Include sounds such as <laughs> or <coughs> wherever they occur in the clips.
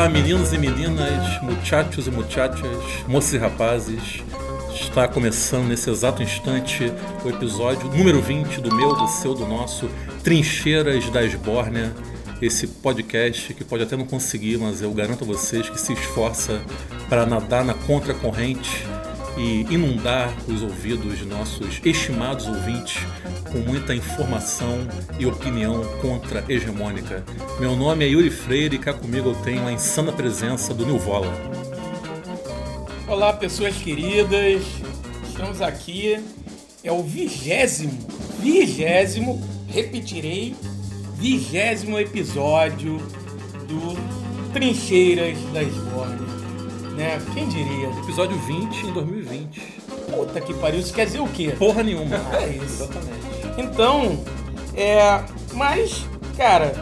Olá, meninos e meninas, muchachos e muchachas, moços e rapazes. Está começando nesse exato instante o episódio número 20 do meu, do seu, do nosso Trincheiras da Esbórnia. Esse podcast que pode até não conseguir, mas eu garanto a vocês que se esforça para nadar na contracorrente e inundar os ouvidos de nossos estimados ouvintes com muita informação e opinião contra-hegemônica. Meu nome é Yuri Freire e cá comigo eu tenho a insana presença do Nilvola. Olá, pessoas queridas, estamos aqui. É o vigésimo, vigésimo, repetirei, vigésimo episódio do Trincheiras da Esbórnia né? Quem diria? Episódio 20 em 2020. Puta que pariu, isso quer dizer o quê? Porra nenhuma. é isso. Exatamente. Então, é. Mas, cara,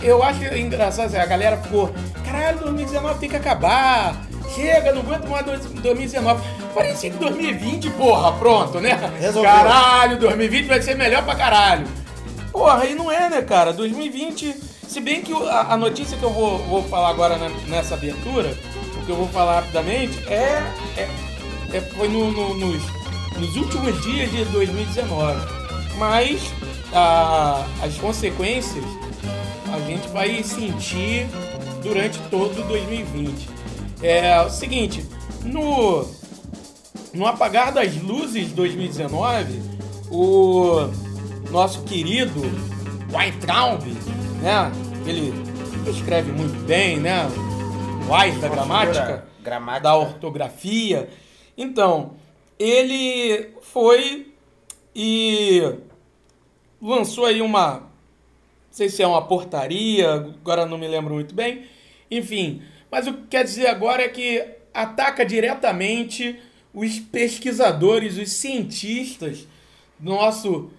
eu acho engraçado assim, a galera ficou. Caralho, 2019 tem que acabar. Chega, não aguento mais 2019. Parecia que 2020, porra, pronto, né? Resolveu. Caralho, 2020 vai ser melhor pra caralho. Porra, e não é, né, cara? 2020. Se bem que a, notícia que eu vou, vou falar agora nessa abertura que eu vou falar rapidamente é, é, é foi no, no, nos, nos últimos dias de 2019. Mas a, as consequências a gente vai sentir durante todo 2020. É o seguinte, no, no apagar das luzes 2019, o nosso querido Weintraub, né? Ele escreve muito bem, né? Wise da gramática, gramática, da ortografia. Então, ele foi e lançou aí uma. Não sei se é uma portaria, agora não me lembro muito bem. Enfim, mas o que quer dizer agora é que ataca diretamente os pesquisadores, os cientistas do nosso,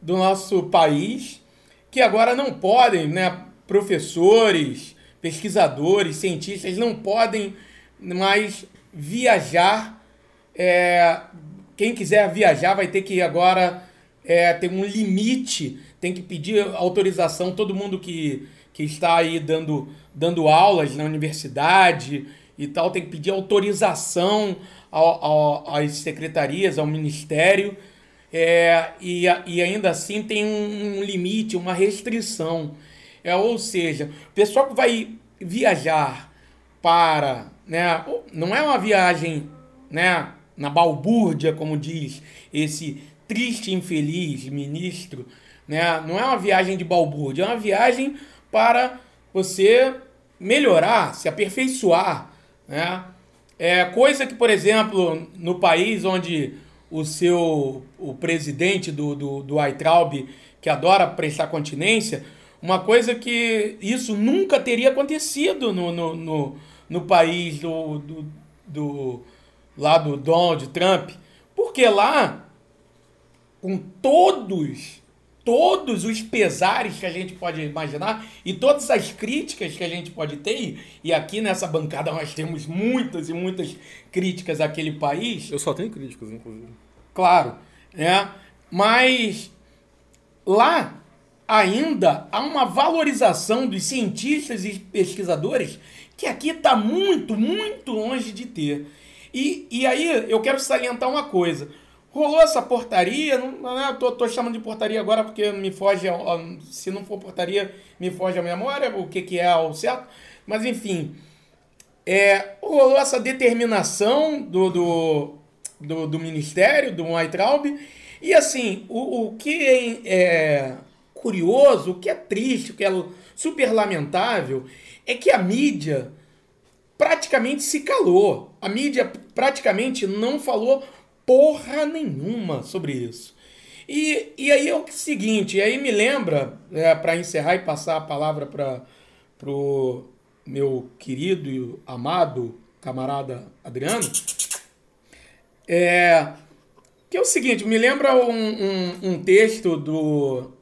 do nosso país, que agora não podem, né, professores, pesquisadores, cientistas não podem mais viajar. É, quem quiser viajar vai ter que agora é, ter um limite, tem que pedir autorização. Todo mundo que, que está aí dando, dando aulas na universidade e tal tem que pedir autorização ao, ao, às secretarias, ao ministério. É, e, e ainda assim tem um limite, uma restrição. É, ou seja, o pessoal que vai viajar para, né, não é uma viagem, né, na balbúrdia, como diz esse triste infeliz ministro, né? Não é uma viagem de balbúrdia, é uma viagem para você melhorar, se aperfeiçoar, né? É coisa que, por exemplo, no país onde o seu o presidente do, do, do Aitraub, que adora prestar continência, uma coisa que isso nunca teria acontecido no, no, no, no país do, do, do, lá do Donald Trump. Porque lá, com todos, todos os pesares que a gente pode imaginar e todas as críticas que a gente pode ter, e aqui nessa bancada nós temos muitas e muitas críticas àquele país. Eu só tenho críticas, inclusive. Claro, né? Mas lá ainda há uma valorização dos cientistas e pesquisadores que aqui está muito, muito longe de ter. E, e aí eu quero salientar uma coisa. Rolou essa portaria, não, né, tô, tô chamando de portaria agora porque me foge, se não for portaria, me foge a memória, o que, que é o certo. Mas enfim, é, rolou essa determinação do, do, do, do Ministério, do Weintraub, e assim, o, o que é, curioso, o que é triste, o que é super lamentável, é que a mídia praticamente se calou. A mídia praticamente não falou porra nenhuma sobre isso. E, e aí é o seguinte, aí me lembra, é, para encerrar e passar a palavra para o meu querido e amado camarada Adriano, é, que é o seguinte, me lembra um, um, um texto do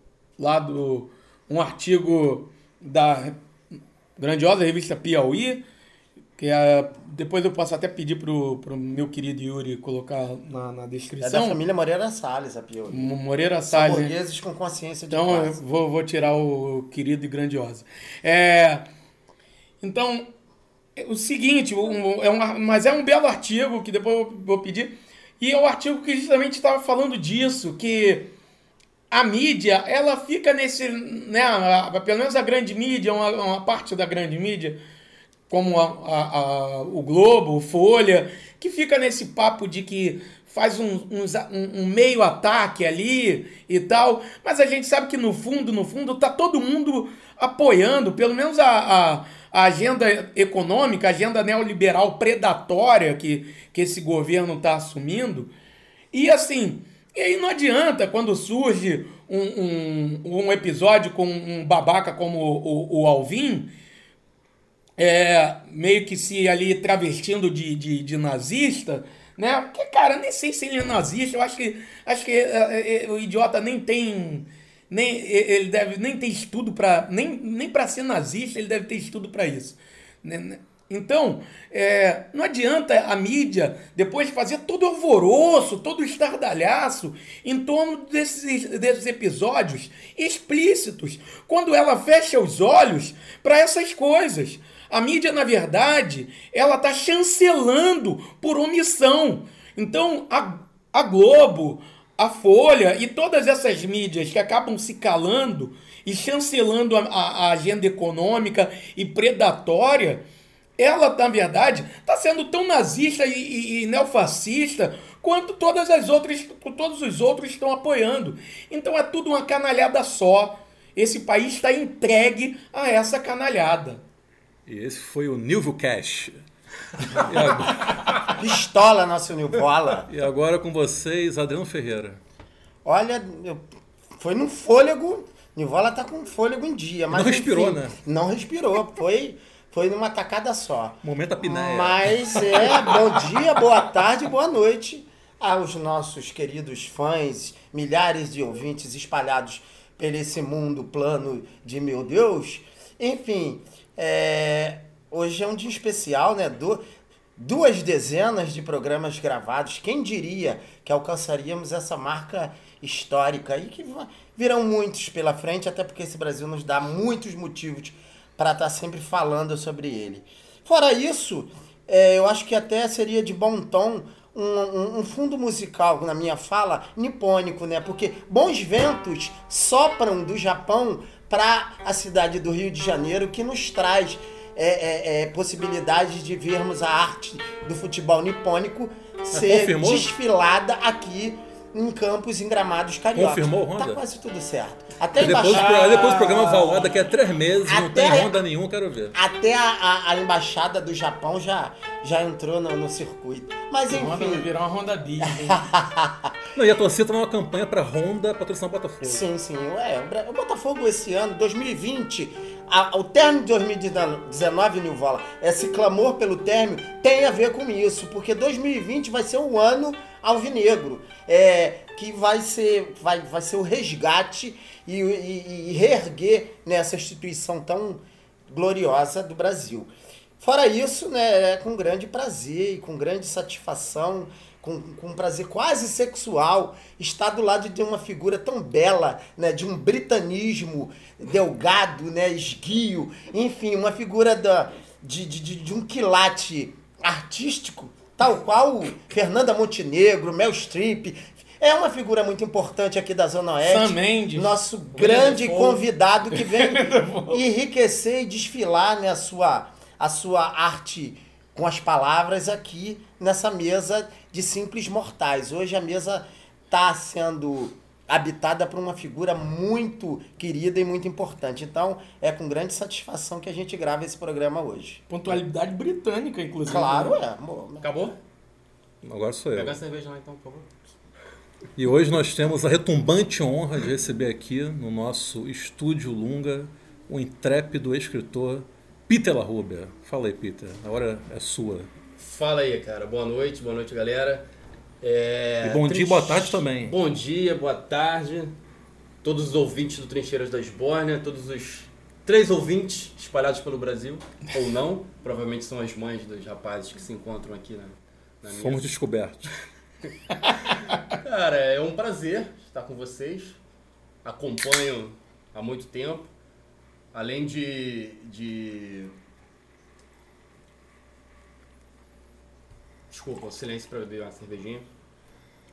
lá do um artigo da grandiosa revista Piauí, que é, depois eu posso até pedir pro, pro meu querido Yuri colocar na, na descrição. É da família Moreira Salles, a Piauí. Moreira Salles. São burgueses com consciência de Então eu vou, vou tirar o querido e grandiosa. É, Então, é o seguinte, um, é um, mas é um belo artigo que depois eu vou pedir. E é o um artigo que justamente estava falando disso, que a mídia, ela fica nesse, né, a, pelo menos a grande mídia, uma, uma parte da grande mídia, como a, a, o Globo, o Folha, que fica nesse papo de que faz um, um, um, meio ataque ali e tal, mas a gente sabe que no fundo, no fundo, tá todo mundo apoiando, pelo menos a, a, a agenda econômica, a agenda neoliberal predatória que, que esse governo está assumindo. E assim, e aí não adianta quando surge um, um, um episódio com um babaca como o, o, o Alvin, é, meio que se ali travestindo de, de, de nazista, né? Porque, cara, nem sei se ele é nazista, eu acho que, acho que é, é, o idiota nem tem. Nem, ele deve nem ter estudo para nem, nem para ser nazista ele deve ter estudo para isso né, né? Então é, não adianta a mídia depois fazer todo alvoroço todo estardalhaço em torno desses, desses episódios explícitos quando ela fecha os olhos para essas coisas a mídia, na verdade, ela está chancelando por omissão. Então, a, a Globo, a Folha e todas essas mídias que acabam se calando e chancelando a, a agenda econômica e predatória, ela, na verdade, está sendo tão nazista e, e, e, neofascista quanto todas as outras, todos os outros estão apoiando. Então é tudo uma canalhada só. Esse país está entregue a essa canalhada. E esse foi o Nilvio Cash. <laughs> Agora... Pistola, nosso Nilvola. E agora com vocês, Adriano Ferreira. Olha, foi no fôlego. Nilvola tá com fôlego em dia. Mas, não respirou, enfim, né? Não respirou. Foi, foi numa tacada só. Momento apneia. Mas é, bom dia, boa tarde, boa noite aos nossos queridos fãs, milhares de ouvintes espalhados por esse mundo plano de meu Deus. Enfim, é, hoje é um dia especial, né? Du duas dezenas de programas gravados. Quem diria que alcançaríamos essa marca histórica e que virão muitos pela frente, até porque esse Brasil nos dá muitos motivos para estar tá sempre falando sobre ele. Fora isso, é, eu acho que até seria de bom tom um, um, um, fundo musical na minha fala nipônico, né? Porque bons ventos sopram do Japão para a cidade do Rio de Janeiro, que nos traz é, é, é, possibilidades de vermos a arte do futebol nipônico ser confirmou? desfilada aqui em campos em gramados cariocas. Confirmou, Honda? Tá quase tudo certo. Até depois, embaixada... depois do programa Valor, daqui a três meses, até, não tem Honda nenhum, quero ver. Até a, a, a, embaixada do Japão já, já entrou no, no circuito. Mas enfim. Honda vai virar uma Honda Disney. <laughs> não, e a torcida tá numa campanha pra Honda patrocinar o Botafogo. Sim, sim. Ué, o Botafogo esse ano, 2020, a, o término de 2019, Nilvola, esse clamor pelo término tem a ver com isso, porque 2020 vai ser o ano alvinegro, é, que vai ser, vai, vai ser o resgate e, e, e reerguer nessa instituição tão gloriosa do Brasil. Fora isso, né, é com grande prazer e com grande satisfação, com, com prazer quase sexual, estar do lado de uma figura tão bela, né, de um britanismo delgado, né, esguio, enfim, uma figura da, de, de, de um quilate artístico tal qual Fernanda Montenegro, Mel Streep. É uma figura muito importante aqui da Zona Oeste. Sam Mendes. Nosso grande convidado que vem <laughs> enriquecer e desfilar né, a, sua, a sua arte com as palavras aqui nessa mesa de simples mortais. Hoje a mesa está sendo habitada por uma figura muito querida e muito importante. Então, é com grande satisfação que a gente grava esse programa hoje. Pontualidade britânica, inclusive. Claro, né? é. Amor. Acabou? Agora sou eu. Pega a cerveja lá então, por favor. E hoje nós temos a retumbante honra de receber aqui no nosso estúdio Lunga o intrépido escritor Peter LaRubia. Fala aí, Peter. A hora é sua. Fala aí, cara. Boa noite, boa noite, galera. É, e bom dia, boa tarde também. Bom dia, boa tarde. Todos os ouvintes do Trincheiras da Esbórnia, todos os três ouvintes espalhados pelo Brasil, ou não, provavelmente são as mães dos rapazes que se encontram aqui na, na minha... Fomos descobertos. <laughs> Cara, é um prazer estar com vocês. Acompanho há muito tempo. Além de, de Desculpa, o silêncio pra beber uma cervejinha.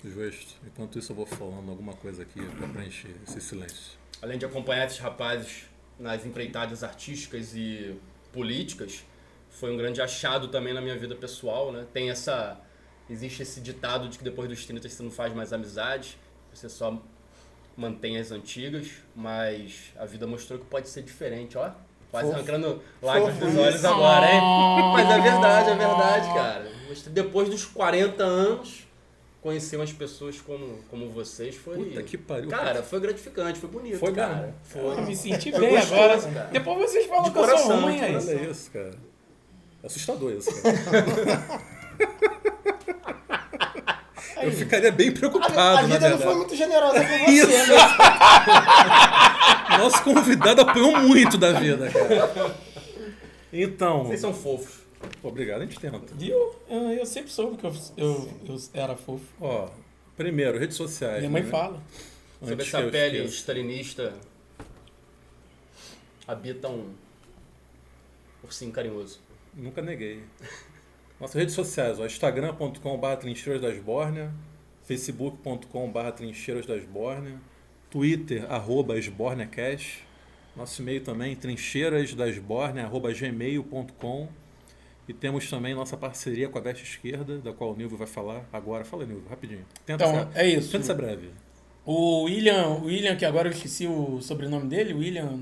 Justo. Enquanto isso, eu vou falando alguma coisa aqui pra preencher esse silêncio. Além de acompanhar esses rapazes nas empreitadas artísticas e políticas, foi um grande achado também na minha vida pessoal, né? Tem essa... Existe esse ditado de que depois dos 30 você não faz mais amizade, você só mantém as antigas, mas a vida mostrou que pode ser diferente, ó. Quase arrancando lágrimas dos olhos isso. agora, hein? Mas é verdade, é verdade, cara. Depois dos 40 anos, conhecer umas pessoas como, como vocês foi. Puta que pariu. Cara, foi gratificante, foi bonito. Foi cara. mesmo. Pô, eu me senti Foi bem gostoso, agora. cara. Depois vocês falam De que eu sou coração, ruim de aí. coração. Olha isso, cara. É assustador isso, cara. <laughs> Eu ficaria bem preocupado, A, a na vida não foi muito generosa com você, Isso. né? <laughs> Nosso convidado apanhou muito da vida, cara. Então, Vocês são fofos. pô, obrigado, a gente tenta. Viu? Eu, eu sempre soube que eu, eu, eu era fofo. Ó, primeiro, redes sociais. Minha mãe né? fala. Sobre Antes essa que eu pele stalinista habita um ursinho carinhoso. Nunca neguei. Nossas redes sociais, instagram.com.br trincheiras das Bórnia, facebook.com.br trincheiras das Bórnia, twitter, arroba esbórniacast, nosso e-mail também, trincheirasdasbórnia, arroba gmail.com e temos também nossa parceria com a Veste Esquerda, da qual o Nilvio vai falar agora. Fala, Nilvio, rapidinho. Tenta Então, ser, é isso. tenta ser breve. O William, o William, que agora eu esqueci o sobrenome dele, William.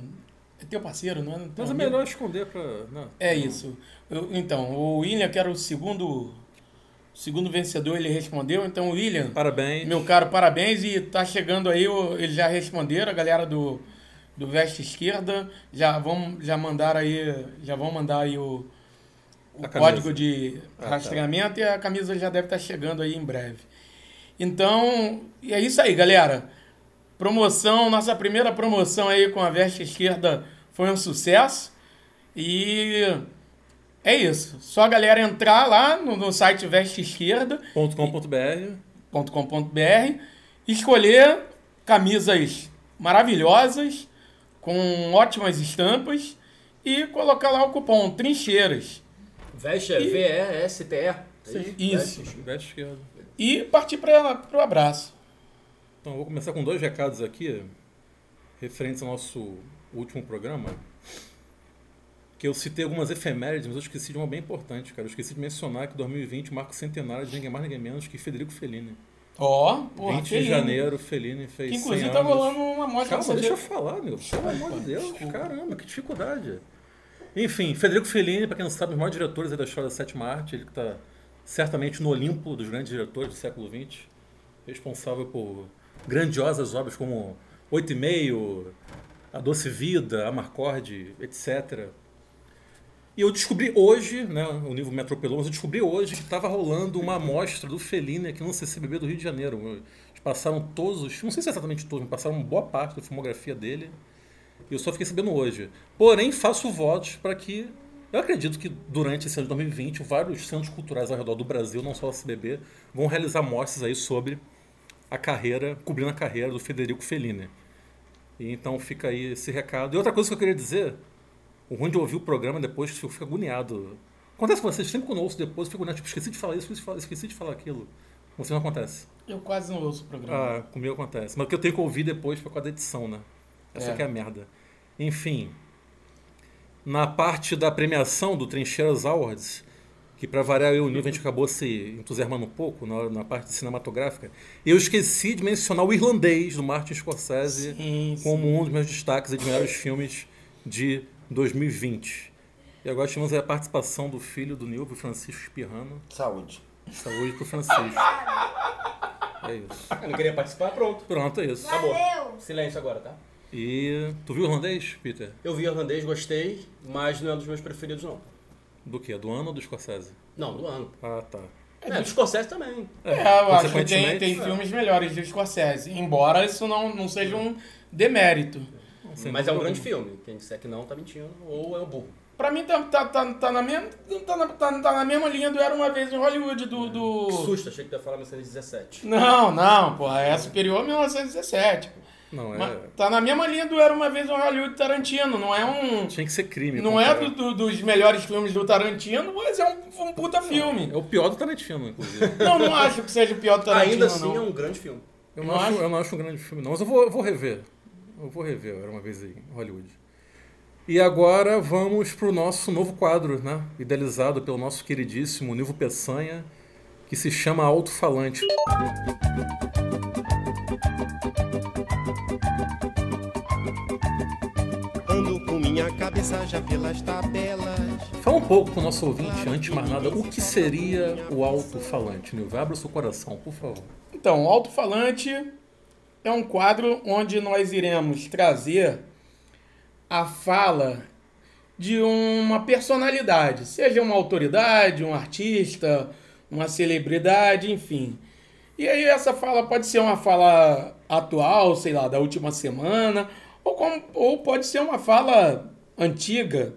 É teu parceiro, não é? Teu Mas é amigo? melhor esconder pra... Não. É isso. Eu- então, o William, que era o segundo, segundo vencedor, ele respondeu. Então, William, Parabéns. meu caro, parabéns. E tá chegando aí, eles já responderam, a galera do, do Veste Esquerda. Já vão já mandar aí, já vão mandar aí o, o código de Ah, tá. rastreamento e a camisa já deve estar chegando aí em breve. Então, e é isso aí, galera. Promoção, nossa primeira promoção aí com a Veste Esquerda foi um sucesso. E é isso. Só a galera entrar lá no, no site vesteesquerda.com.br, .com.br escolher camisas maravilhosas, com ótimas estampas e colocar lá o cupom Trincheiras. Veste é E- V-E-S-T-E. É. Isso. Veste Esquerda. E partir para o abraço. Então, vou começar com dois recados aqui, referentes ao nosso último programa. Que eu citei algumas efemérides, mas eu esqueci de uma bem importante, cara. Eu esqueci de mencionar que 2020 marca o centenário de ninguém mais, ninguém menos que Federico Fellini. Ó, porra, 20 de Fellini. janeiro, Fellini fez Que inclusive 100 tá rolando uma mostra Calma, deixa eu falar, meu. Pelo amor de Deus, desculpa. caramba, que dificuldade. Enfim, Federico Fellini, para quem não sabe, um dos maiores diretores da história da sétima arte, ele que está certamente no Olimpo dos grandes diretores do século XX, responsável por grandiosas obras como Oito e Meio, A Doce Vida, Amarcord, etc. E eu descobri hoje, né, o nível me atropelou, mas eu descobri hoje que estava rolando uma amostra do Fellini aqui no CCBB do Rio de Janeiro. Eles passaram todos os, não sei se é exatamente todos, mas passaram boa parte da filmografia dele. E eu só fiquei sabendo hoje. Porém, faço votos para que. Eu acredito que durante esse ano de 2020, vários centros culturais ao redor do Brasil, não só o CBB, vão realizar mostras aí sobre a carreira, cobrindo a carreira do Federico Fellini. E então fica aí esse recado. E outra coisa que eu queria dizer, o ruim de ouvir o programa depois que eu fico agoniado. Acontece com vocês, sempre quando eu ouço depois, eu fico agoniado, tipo, esqueci de falar isso, esqueci de falar- aquilo. Com você não acontece. Eu quase não ouço o programa. Ah, comigo acontece. Mas o que eu tenho que ouvir depois foi com a da edição, né? Essa É. que é a merda. Enfim, na parte da premiação do Trincheiras Awards, que pra variar eu e o Nível a gente acabou se entusiasmando um pouco na, na parte cinematográfica, eu esqueci de mencionar o Irlandês, do Martin Scorsese, Sim, sim. como um dos meus destaques e de melhores filmes de 2020. E agora tivemos a participação do filho do Nilvio, Francisco Espirrano. Saúde. Saúde pro Francisco. É isso. Eu não queria participar, pronto. Pronto, é isso. Acabou. Valeu! Silêncio agora, tá? E tu viu o irlandês, Peter? Eu vi irlandês, gostei, mas não é um dos meus preferidos, não. Do que? Do ano ou do Scorsese? Não, do ano. Ah, tá. É, do Scorsese também. É, eu acho que tem, tem filmes melhores de Scorsese. Embora isso não, não seja um demérito. Sem mas é um grande filme. Quem disser que não, tá mentindo. Ou é um burro. Pra mim tá, tá, tá, tá, na, mesma, tá, na, tá, tá na mesma linha do Era Uma Vez em Hollywood, do... do... Que susto, achei que tu ia falar 1917. Não, não, porra, é superior a 1917. Não, é. Mas tá na mesma linha do Era Uma Vez em Hollywood Tarantino, não é um... Tinha que ser crime. Não é do- do- dos melhores filmes do Tarantino, mas é um um puta filme. É o pior do Tarantino, inclusive. <laughs> Não, não acho que seja o pior do Tarantino, Ainda assim não. é um grande filme. Eu Não não, acho, acho? eu não acho um grande filme, não. Mas eu vou, eu vou rever. Eu vou rever, era uma vez aí, em Hollywood. E agora vamos pro nosso novo quadro, né? Idealizado pelo nosso queridíssimo Nivo Peçanha, que se chama Alto Falante. Minha cabeça já pelas tabelas. Fala um pouco pro nosso ouvinte, antes de mais nada, o que seria o alto-falante, Nilva? Abra o seu coração, por favor. Então, o alto-falante é um quadro onde nós iremos trazer a fala de uma personalidade, seja uma autoridade, um artista, uma celebridade, enfim. E aí essa fala pode ser uma fala atual, sei lá, da última semana, ou, como- ou pode ser uma fala antiga,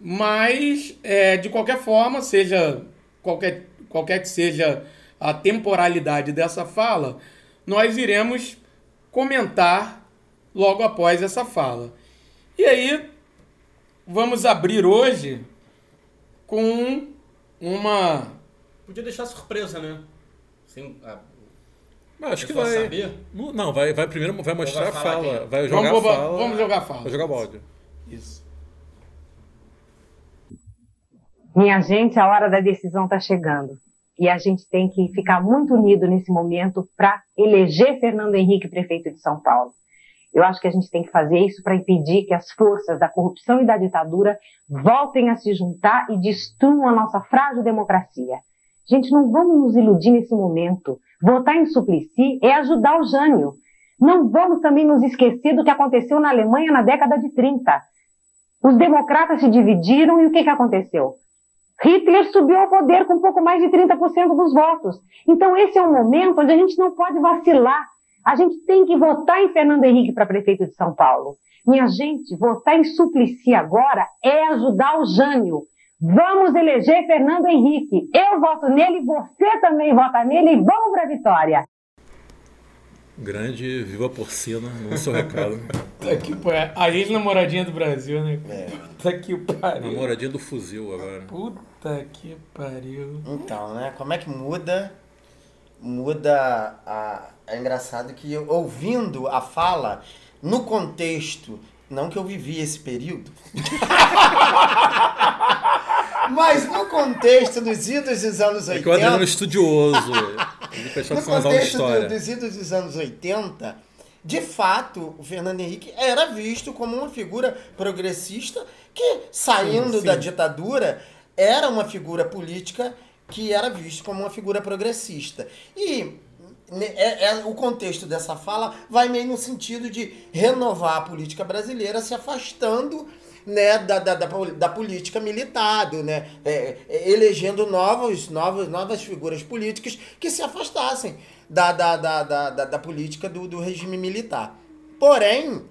mas é, de qualquer forma, seja qualquer, qualquer que seja a temporalidade dessa fala, nós iremos comentar logo após essa fala. E aí, vamos abrir hoje com uma. Podia deixar surpresa, né? Sem, ah, Mas acho que vai. saber? Não, vai, vai primeiro vai mostrar vai a fala. quem? Vai jogar vamos, a fala. vamos jogar a fala. Vai jogar balde. Isso. Minha gente, a hora da decisão está chegando. E a gente tem que ficar muito unido nesse momento para eleger Fernando Henrique prefeito de São Paulo. Eu acho que a gente tem que fazer isso para impedir que as forças da corrupção e da ditadura voltem a se juntar e destruam a nossa frágil democracia. Gente, não vamos nos iludir nesse momento. Votar em Suplicy é ajudar o Jânio. Não vamos também nos esquecer do que aconteceu na Alemanha na década de 30. Os democratas se dividiram e o que, que aconteceu? Hitler subiu ao poder com um pouco mais de 30% dos votos. Então esse é um momento onde a gente não pode vacilar. A gente tem que votar em Fernando Henrique para prefeito de São Paulo. Minha gente, votar em Suplicy agora é ajudar o Jânio. Vamos eleger Fernando Henrique. Eu voto nele, você também vota nele e vamos para a vitória. Grande Viva Porcina no seu recado. <laughs> Puta que pariu. A ex-namoradinha do Brasil, né? É. Puta que pariu. Namoradinha do fuzil agora. Puta que pariu. Então, né? Como é que muda? Muda a. É engraçado que eu, ouvindo a fala, no contexto, não que eu vivi esse período, <laughs> mas no contexto dos idos dos anos É que o Adriano é 80. estudioso. Ele No contexto do- dos idos dos anos 80, de fato, o Fernando Henrique era visto como uma figura progressista que, saindo da ditadura, era uma figura política que era visto como uma figura progressista. E né, é- é- o contexto dessa fala vai meio no sentido de renovar a política brasileira se afastando né, da, da, da, da política militar, do, né, é, é, elegendo novos, novos, novas figuras políticas que se afastassem da, da, da, da, da, da política do, do regime militar. Porém,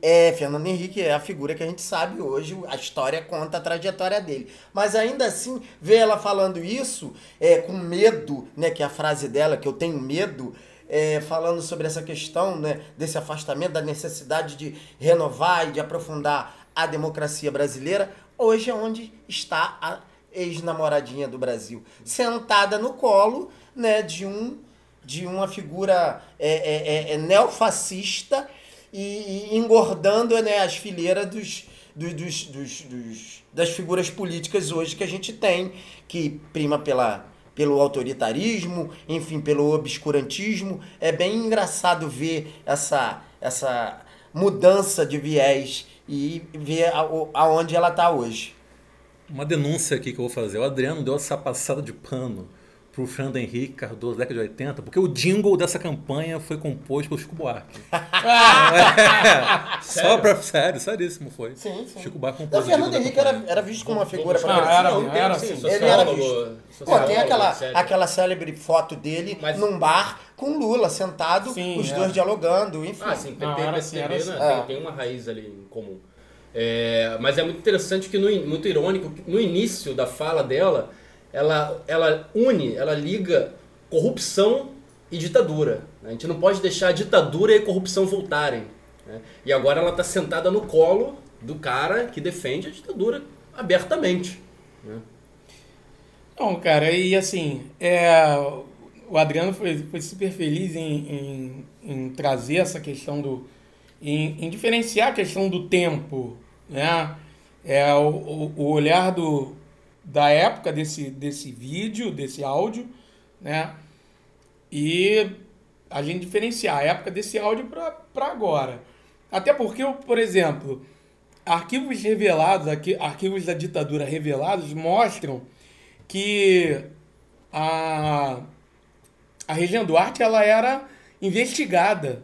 é, Fernando Henrique é a figura que a gente sabe hoje, a história conta a trajetória dele. Mas ainda assim, ver ela falando isso, é, com medo, né, que é a frase dela, que eu tenho medo, é, falando sobre essa questão né, desse afastamento, da necessidade de renovar e de aprofundar a democracia brasileira, hoje é onde está a ex-namoradinha do Brasil, sentada no colo né, de um de uma figura é, é, é, é neofascista e, e engordando né, as fileiras dos, dos, dos, dos, dos- das figuras políticas hoje que a gente tem, que prima pela, pelo autoritarismo, enfim, pelo obscurantismo. É bem engraçado ver essa, essa mudança de viés e ver a- aonde ela está hoje. Uma denúncia aqui que eu vou fazer. O Adriano deu essa passada de pano pro Fernando Henrique Cardoso, década de 80, porque o jingle dessa campanha foi composto pelo Chico Buarque. <laughs> é, só pra. Sério, seríssimo foi. Sim, sim. Chico Buarque O compôs. o Fernando Henrique era, era visto como uma figura Não, progressista. era- Não, tem, era sim, assim. Ele era sociólogo, visto. Pô, tem aquela, aquela célebre foto dele Mas- num bar com Lula, sentado, Sim, os é. dois dialogando, enfim. Ah, sim, PT Não, era PSDB assim, era assim. né, É. tem, tem uma raiz ali em comum. É, mas é muito interessante que, no, muito irônico, que no início da fala dela, ela, ela une, ela liga corrupção e ditadura. A gente não pode deixar a ditadura e a corrupção voltarem. né? E agora ela está sentada no colo do cara que defende a ditadura abertamente. né? Não, cara, e assim, é, o Adriano foi, foi super feliz em, em, em trazer essa questão do. Em, em, diferenciar a questão do tempo, né? É o, o olhar do, da época desse, desse vídeo, desse áudio, né? E a gente diferenciar a época desse áudio para agora. Até porque, por exemplo, arquivos revelados, arquivos da ditadura revelados mostram que a, a Regina Duarte ela era investigada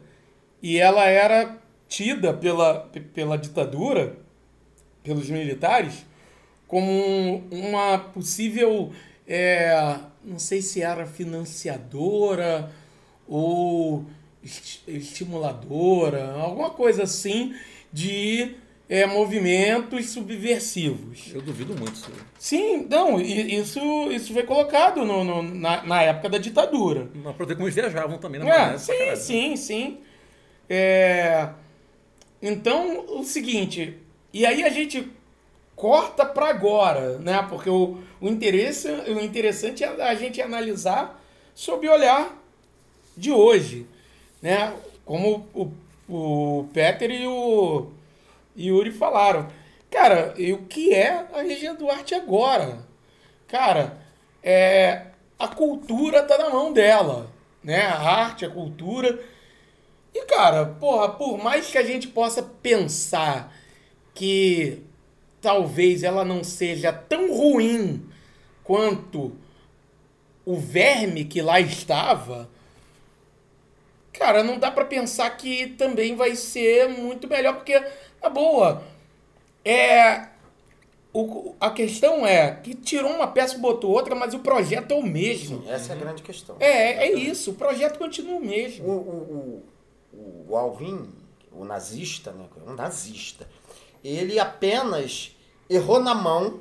e ela era tida pela, pela ditadura, pelos militares, como uma possível, é, não sei se era financiadora ou estimuladora, alguma coisa assim de é, movimentos subversivos. Eu duvido muito isso. Sim, não, isso, isso foi colocado no, no na, na, época da ditadura. Mas para ver como eles viajavam também na é, Sim, sim, sim. É, então, o seguinte, e aí a gente corta para agora, né? Porque o, o, interesse, o interessante é a gente analisar sob o olhar de hoje, né? Como o, o Peter e o Yuri falaram. Cara, e o que é a Regina Duarte agora? Cara, é, a cultura tá na mão dela, né? A arte, a cultura. E, cara, porra, por mais que a gente possa pensar que talvez ela não seja tão ruim quanto o verme que lá estava, cara, não dá para pensar que também vai ser muito melhor, porque, na boa, é. O, a questão é que tirou uma peça e botou outra, mas o projeto é o mesmo. Sim, essa é a grande questão. É, é isso, o projeto continua o mesmo. O, o, o, o Alvin, o nazista, né? Um nazista. Ele apenas errou na mão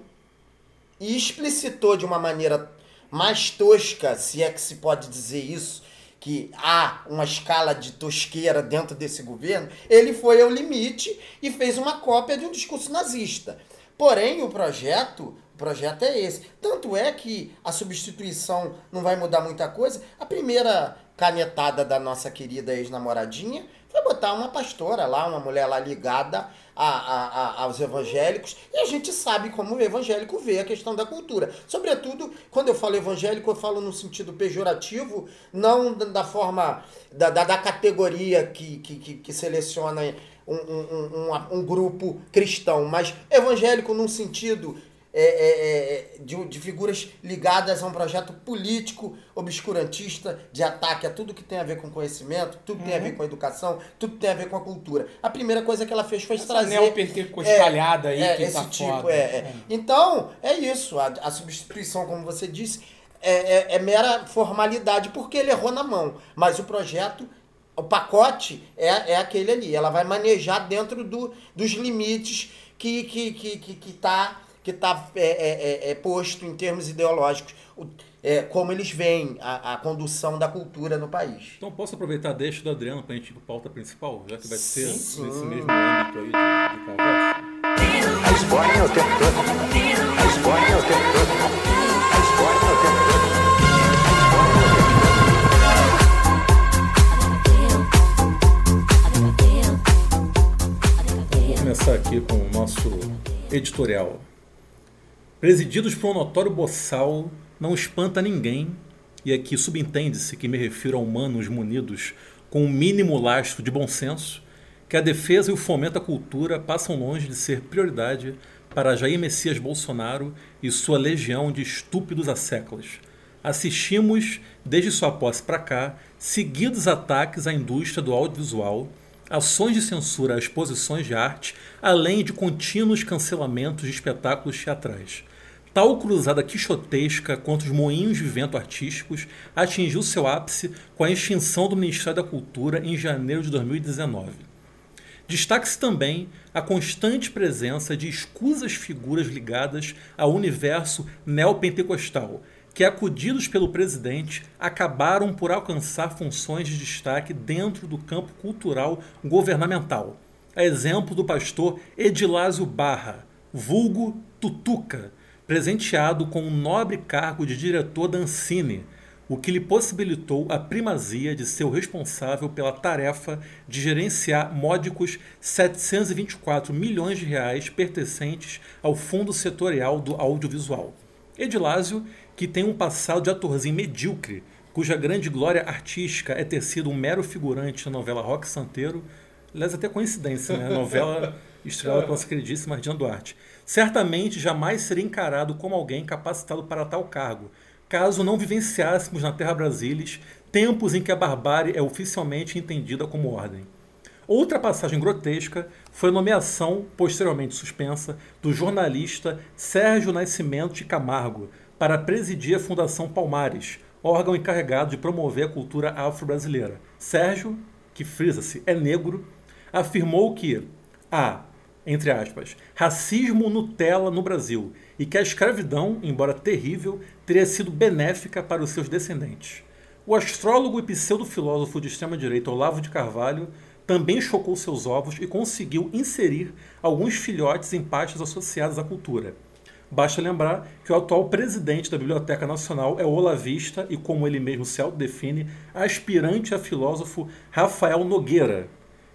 e explicitou de uma maneira mais tosca, se é que se pode dizer isso, que há uma escala de tosqueira dentro desse governo, ele foi ao limite e fez uma cópia de um discurso nazista. Porém, o projeto, o projeto é esse. Tanto é que a substituição não vai mudar muita coisa. A primeira canetada da nossa querida ex-namoradinha foi botar uma pastora lá, uma mulher lá ligada a, a, aos evangélicos, e a gente sabe como o evangélico vê a questão da cultura. Sobretudo, quando eu falo evangélico, eu falo no sentido pejorativo, não da forma, da, da, da categoria que, que, que, que seleciona um, um, um, um, grupo cristão, mas evangélico num sentido é, é, é, de, de, figuras ligadas a um projeto político obscurantista de ataque a tudo que tem a ver com conhecimento, tudo que uhum. tem a ver uhum. com a educação, tudo que tem a ver com a cultura. A primeira coisa que ela fez foi Essa trazer. neopentecostalhada é, aí é, que esse tá tipo, foda. É, é. Então, é isso. A, a substituição, como você disse, é, é, mera formalidade, porque ele errou na mão. Mas o projeto o pacote é, é aquele ali. Ela vai manejar dentro do, dos limites que que que que, que tá que está é, é, é, é, posto em termos ideológicos, o, é, como eles veem a, a, condução da cultura no país. Então posso aproveitar deixa do Adriano para a gente ir para a pauta principal, já que vai ser sim, nesse mesmo âmbito aí de, de conversa? A Espanha é o tempo todo. A Espanha é o tempo todo. A Espanha é o tempo todo. Vou começar aqui com o nosso editorial. Presididos por um notório boçal, não espanta ninguém, e aqui subentende-se que me refiro a humanos munidos com o um mínimo lastro de bom senso, que a defesa e o fomento à cultura passam longe de ser prioridade para Jair Messias Bolsonaro e sua legião de estúpidos a séculos. Assistimos, desde sua posse para cá, seguidos ataques à indústria do audiovisual, ações de censura a exposições de arte, além de contínuos cancelamentos de espetáculos teatrais. Tal cruzada quixotesca contra os moinhos de vento artísticos atingiu seu ápice com a extinção do Ministério da Cultura em janeiro de 2019. Destaque-se também a constante presença de escusas figuras ligadas ao universo neopentecostal, que, acudidos pelo presidente, acabaram por alcançar funções de destaque dentro do campo cultural governamental. A exemplo do pastor Edilásio Barra, vulgo Tutuca, presenteado com um nobre cargo de diretor da Ancine, o que lhe possibilitou a primazia de ser o responsável pela tarefa de gerenciar módicos 724 milhões de reais pertencentes ao Fundo Setorial do Audiovisual. Edilásio, que tem um passado de atorzinho medíocre, cuja grande glória artística é ter sido um mero figurante na novela Rock Santeiro, aliás, até coincidência, né? A novela <laughs> estrelada pela nossa queridíssima Ardina Duarte. Certamente jamais seria encarado como alguém capacitado para tal cargo, caso não vivenciássemos na Terra Brasilis tempos em que a barbárie é oficialmente entendida como ordem. Outra passagem grotesca foi a nomeação, posteriormente suspensa, do jornalista Sérgio Nascimento de Camargo para presidir a Fundação Palmares, órgão encarregado de promover a cultura afro-brasileira. Sérgio, que frisa-se, é negro, afirmou que há, entre aspas, racismo Nutella no Brasil e que a escravidão, embora terrível, teria sido benéfica para os seus descendentes. O astrólogo e pseudo-filósofo de extrema-direita Olavo de Carvalho também chocou seus ovos e conseguiu inserir alguns filhotes em pastas associadas à cultura. Basta lembrar que o atual presidente da Biblioteca Nacional é olavista e, como ele mesmo se autodefine, aspirante a filósofo Rafael Nogueira,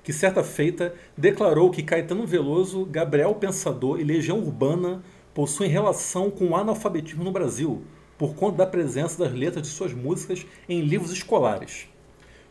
que certa feita declarou que Caetano Veloso, Gabriel Pensador e Legião Urbana possuem relação com o analfabetismo no Brasil, por conta da presença das letras de suas músicas em livros escolares.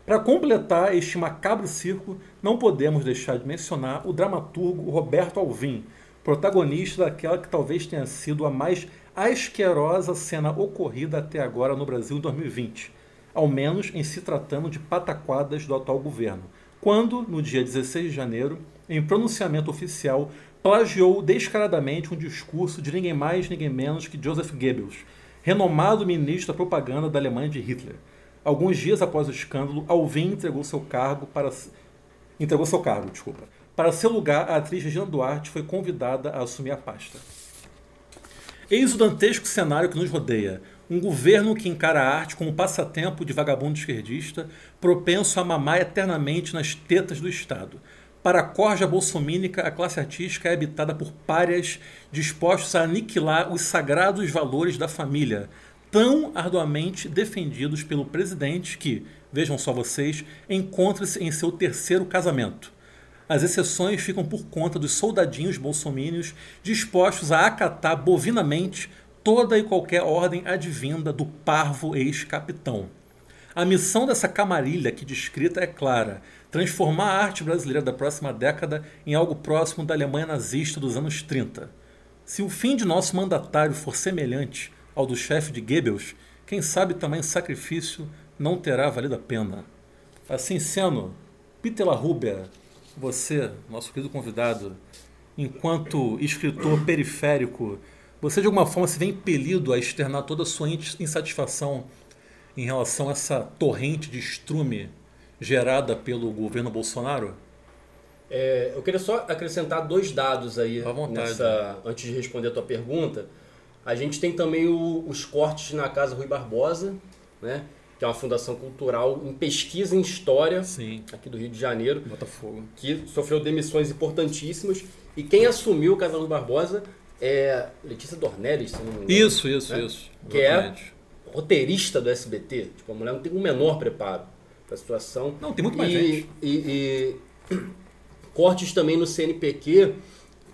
Para completar este macabro circo, não podemos deixar de mencionar o dramaturgo Roberto Alvim, protagonista daquela que talvez tenha sido a mais asquerosa cena ocorrida até agora no Brasil em 2020, ao menos em se tratando de pataquadas do atual governo, quando, no dia 16 de janeiro, em pronunciamento oficial, plagiou descaradamente um discurso de ninguém mais, ninguém menos que Joseph Goebbels, renomado ministro da propaganda da Alemanha de Hitler. Alguns dias após o escândalo, Alvin entregou seu cargo para entregou seu cargo, desculpa, para seu lugar, a atriz Regina Duarte foi convidada a assumir a pasta. Eis o dantesco cenário que nos rodeia. Um governo que encara a arte como passatempo de vagabundo esquerdista, propenso a mamar eternamente nas tetas do Estado. Para a corja bolsomínica, a classe artística é habitada por párias dispostos a aniquilar os sagrados valores da família, tão arduamente defendidos pelo presidente que, vejam só vocês, encontra-se em seu terceiro casamento. As exceções ficam por conta dos soldadinhos bolsomínios dispostos a acatar bovinamente toda e qualquer ordem advinda do parvo ex-capitão. A missão dessa camarilha aqui descrita é clara: transformar a arte brasileira da próxima década em algo próximo da Alemanha nazista dos anos 30. Se o fim de nosso mandatário for semelhante ao do chefe de Goebbels, quem sabe também o sacrifício não terá valido a pena. Assim sendo, Peter LaRubia você, nosso querido convidado, enquanto escritor periférico, você de alguma forma se vê impelido a externar toda a sua insatisfação em relação a essa torrente de estrume gerada pelo governo Bolsonaro? É, eu queria só acrescentar dois dados aí nessa, antes de responder a tua pergunta. A gente tem também o, os cortes na Casa Rui Barbosa, né? que é uma fundação cultural em pesquisa em história Sim. aqui do Rio de Janeiro, Botafogo. que sofreu demissões importantíssimas. E quem assumiu o Casal Barbosa é Letícia Dornelles, se não me engano. Isso, isso, né? isso. Que é Exatamente. roteirista do SBT. Tipo, a mulher não tem o menor preparo para a situação. Não, tem muito mais e, gente. E, e <coughs> cortes também no CNPq,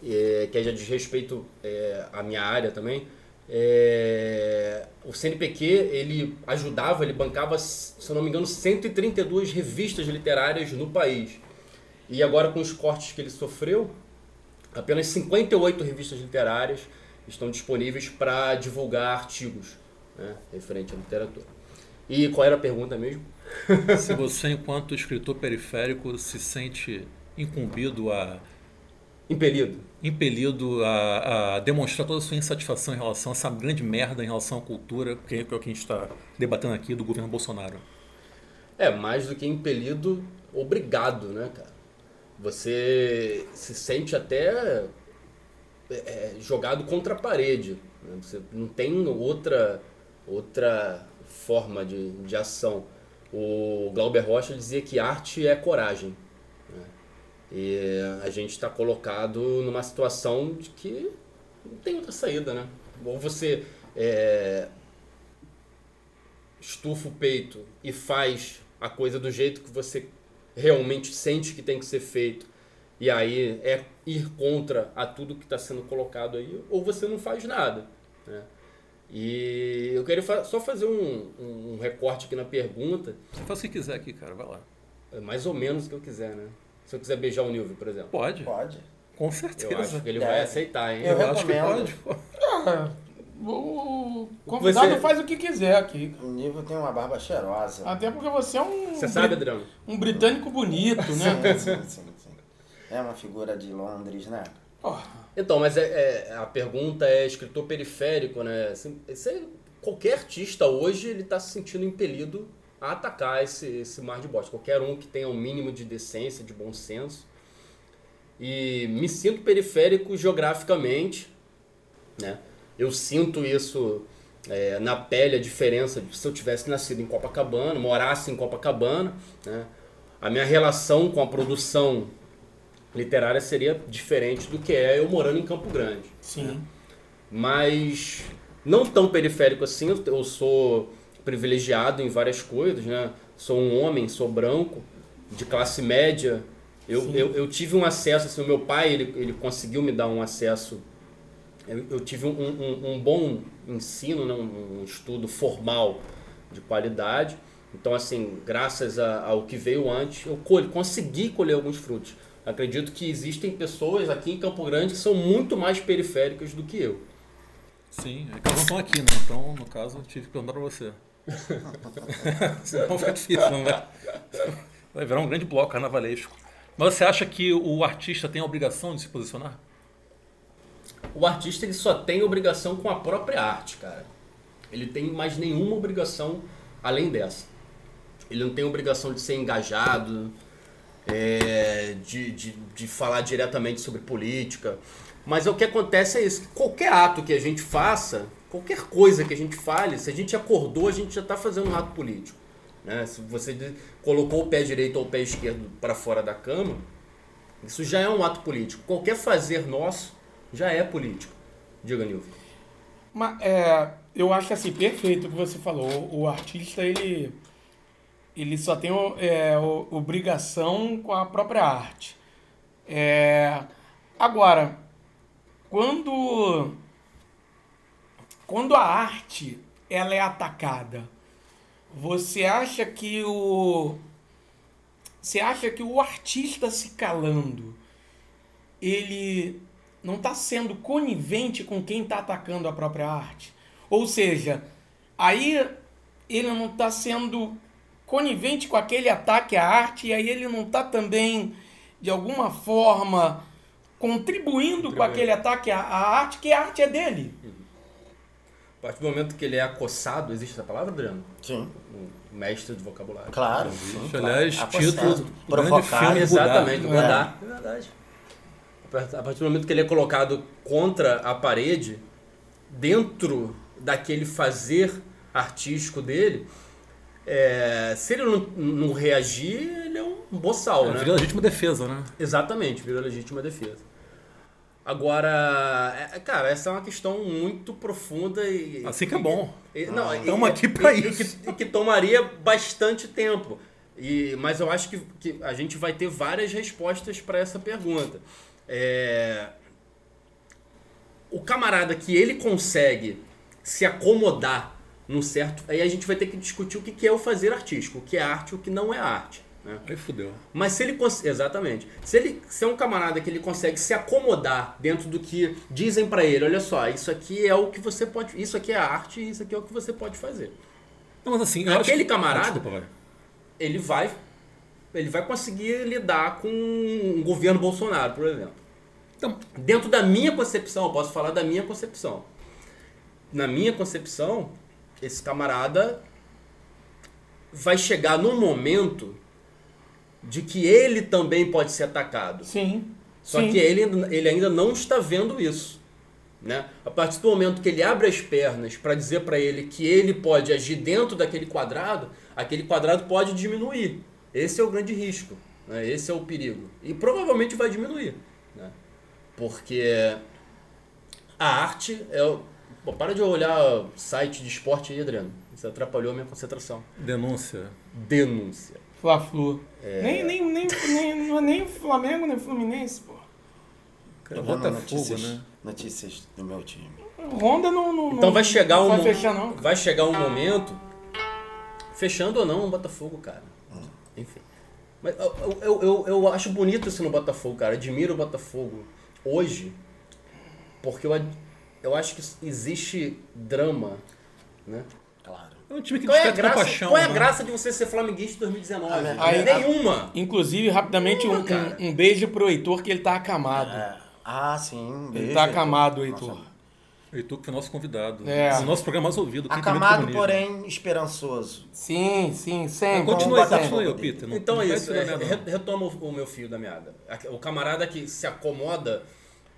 é, que já diz respeito é, à minha área também. É, o CNPq ele ajudava, ele bancava, se eu não me engano, 132 revistas literárias no país. E agora com os cortes que ele sofreu, apenas 58 revistas literárias estão disponíveis para divulgar artigos né, referente à literatura. E qual era a pergunta mesmo? Se você, enquanto escritor periférico, se sente incumbido a Impelido. impelido a, a demonstrar toda a sua insatisfação em relação a essa grande merda em relação à cultura, que é o que a gente está debatendo aqui do governo Bolsonaro. É, mais do que impelido, obrigado, né, cara? Você se sente até é, jogado contra a parede. né? Você não tem outra, outra forma de, de ação. O Glauber Rocha dizia que arte é coragem. né? E a gente está colocado numa situação de que não tem outra saída, né? Ou você é, estufa o peito e faz a coisa do jeito que você realmente sente que tem que ser feito, e aí é ir contra a tudo que está sendo colocado aí, ou você não faz nada. Né? E eu queria fa só fazer um, um, recorte aqui na pergunta. Você faz o que quiser aqui, cara, vai lá. É mais ou menos o que eu quiser, né? Se eu quiser beijar o Nilvio, por exemplo. Pode. Pode. Com certeza. Eu acho que ele Deve. vai aceitar, hein? Eu Eu acho que recomendo. pode. pô. O convidado Você- faz o que quiser aqui. O Nível tem uma barba cheirosa. Até porque você é um, Você sabe, bri- Adriano? um britânico bonito, né? Sim, sim, sim, sim. É uma figura de Londres, né? Porra. Então, mas é, é- a pergunta é escritor periférico, né? Assim, esse- qualquer artista hoje ele está se sentindo impelido a atacar esse, esse mar de bosta. Qualquer um que tenha um mínimo de decência, de bom senso. E me sinto periférico geograficamente, né? Eu sinto isso é, na pele, a diferença de se eu tivesse nascido em Copacabana, morasse em Copacabana, né? A minha relação com a produção literária seria diferente do que é eu morando em Campo Grande. Sim. Mas não tão periférico assim, eu- eu sou privilegiado em várias coisas, né? Sou um homem, sou branco, de classe média. Eu, eu, eu tive um acesso, assim, o meu pai, ele, ele conseguiu me dar um acesso. Eu, eu tive um, um, um bom ensino, né? um, estudo formal de qualidade. Então, assim, graças a- ao que veio antes, eu consegui colher alguns frutos. Acredito que existem pessoas aqui em Campo Grande que são muito mais periféricas do que eu. Sim, é que elas não estão aqui, né? Então, no caso, eu tive que perguntar pra você. <laughs> Senão fica difícil, não vai? Vai virar um grande bloco carnavalesco. Mas você acha que o artista tem a obrigação de se posicionar? O artista ele só tem obrigação com a própria arte, cara. Ele tem mais nenhuma obrigação além dessa. Ele não tem obrigação de ser engajado, é, de, de, de falar diretamente sobre política. Mas o que acontece é isso: que qualquer ato que a gente faça, qualquer coisa que a gente fale, se a gente acordou, a gente já está fazendo um ato político. Né? Se você colocou o pé direito ou o pé esquerdo para fora da cama, isso já é um ato político. Qualquer fazer nosso já é político. Diga, Nilvio. Mas, é, eu acho assim, perfeito o que você falou. O artista, ele, ele só tem é, obrigação com a própria arte. É, agora, quando, quando a arte ela é atacada, você acha que o você acha que o artista se calando ele não está sendo conivente com quem está atacando a própria arte. Ou seja, aí ele não está sendo conivente com aquele ataque à arte e aí ele não está também, de alguma forma, contribuindo com aquele ataque à, à arte, que a arte é dele. A partir do momento que ele é acossado, existe essa palavra, Adriano? Sim, Um mestre de vocabulário. claro. Sim, Isso, claro. aliás, título do grande provocado. filme Exatamente, Godard. Godard. É verdade. A partir do momento que ele é colocado contra a parede, dentro daquele fazer artístico dele, é, se ele não, não reagir, ele é um boçal, É, né? Vira legítima defesa, né? Exatamente, virou legítima defesa. Agora, é- cara, essa é uma questão muito profunda e. Assim que é bom. e- não, e- Tamo e- aqui pra e- e isso. que, e que tomaria bastante tempo. E, mas eu acho que, que a gente vai ter várias respostas para essa pergunta. É, o camarada que ele consegue se acomodar num certo. Aí a gente vai ter que discutir o que é o fazer artístico, o que é arte e o que não é arte. Né? Aí fudeu. Mas se ele cons- exatamente, se ele se é um camarada que ele consegue se acomodar dentro do que dizem pra ele, olha só, isso aqui é o que você pode, isso aqui é arte, e isso aqui é o que você pode fazer. Não, mas assim, Aquele que- camarada- desculpa. Ele vai ele vai conseguir lidar com o governo Bolsonaro, por exemplo. Então, Dentro da minha concepção, eu posso falar da minha concepção. Na minha concepção, esse camarada vai chegar num momento de que ele também pode ser atacado. Sim. Só Sim. que ele, ele ainda não está vendo isso. Né? A partir do momento que ele abre as pernas para dizer para ele que ele pode agir dentro daquele quadrado, aquele quadrado pode diminuir. Esse é o grande risco. Né? Esse é o perigo. E provavelmente vai diminuir. Porque a arte é o- Pô, para de olhar site de esporte aí, Adriano. Isso atrapalhou a minha concentração. Denúncia. Denúncia. Fla-Flu. É. Nem, nem, nem, nem, não é nem Flamengo, nem Fluminense, pô. Cara, Botafogo, notícias, né? notícias do meu time. Honda não, não Então não- vai chegar não um vai fechar não. vai chegar um momento fechando ou não o Botafogo, cara. Enfim. Mas eu, eu, eu, eu acho bonito isso no Botafogo, cara. Admiro o Botafogo hoje porque eu, eu acho que existe drama, né? Claro. É um time que Qual é a graça, compaixão. qual é a né? graça de você ser flamenguista em 2019? Ah, aí- Nenhuma. Inclusive, rapidamente, um, Porra, cara. um, um beijo pro Heitor, que ele tá acamado. É. Ah, sim. um Ele beijo, tá Heitor. acamado, Nossa, Heitor. O Heitor que foi nosso convidado. É. O nosso programa mais ouvido. Acamado, porém esperançoso. Sim, sim, sempre. Continua aí, continua aí. Peter. Não- Então não é isso, é, retoma o, o meu fio da meada. O camarada que se acomoda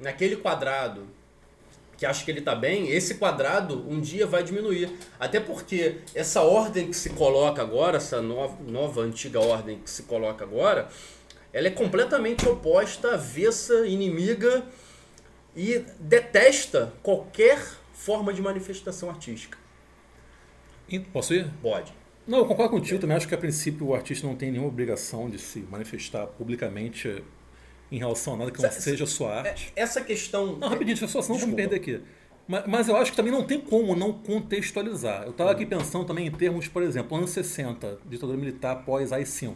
naquele quadrado, que acha que ele tá bem, esse quadrado um dia vai diminuir. Até porque essa ordem que se coloca agora, essa nova, nova antiga ordem que se coloca agora, ela é completamente oposta, avessa, inimiga e detesta qualquer forma de manifestação artística. Posso ir? Pode. Não, eu concordo contigo. Também acho que, a princípio, o artista não tem nenhuma obrigação de se manifestar publicamente em relação a nada que não Se- seja sua arte. Essa questão. Não, rapidinho, deixa eu só, senão vou me perder aqui. Mas, mas eu acho que também não tem como não contextualizar. Eu estava aqui pensando também em termos, por exemplo, anos 60, ditadura militar após AI-5.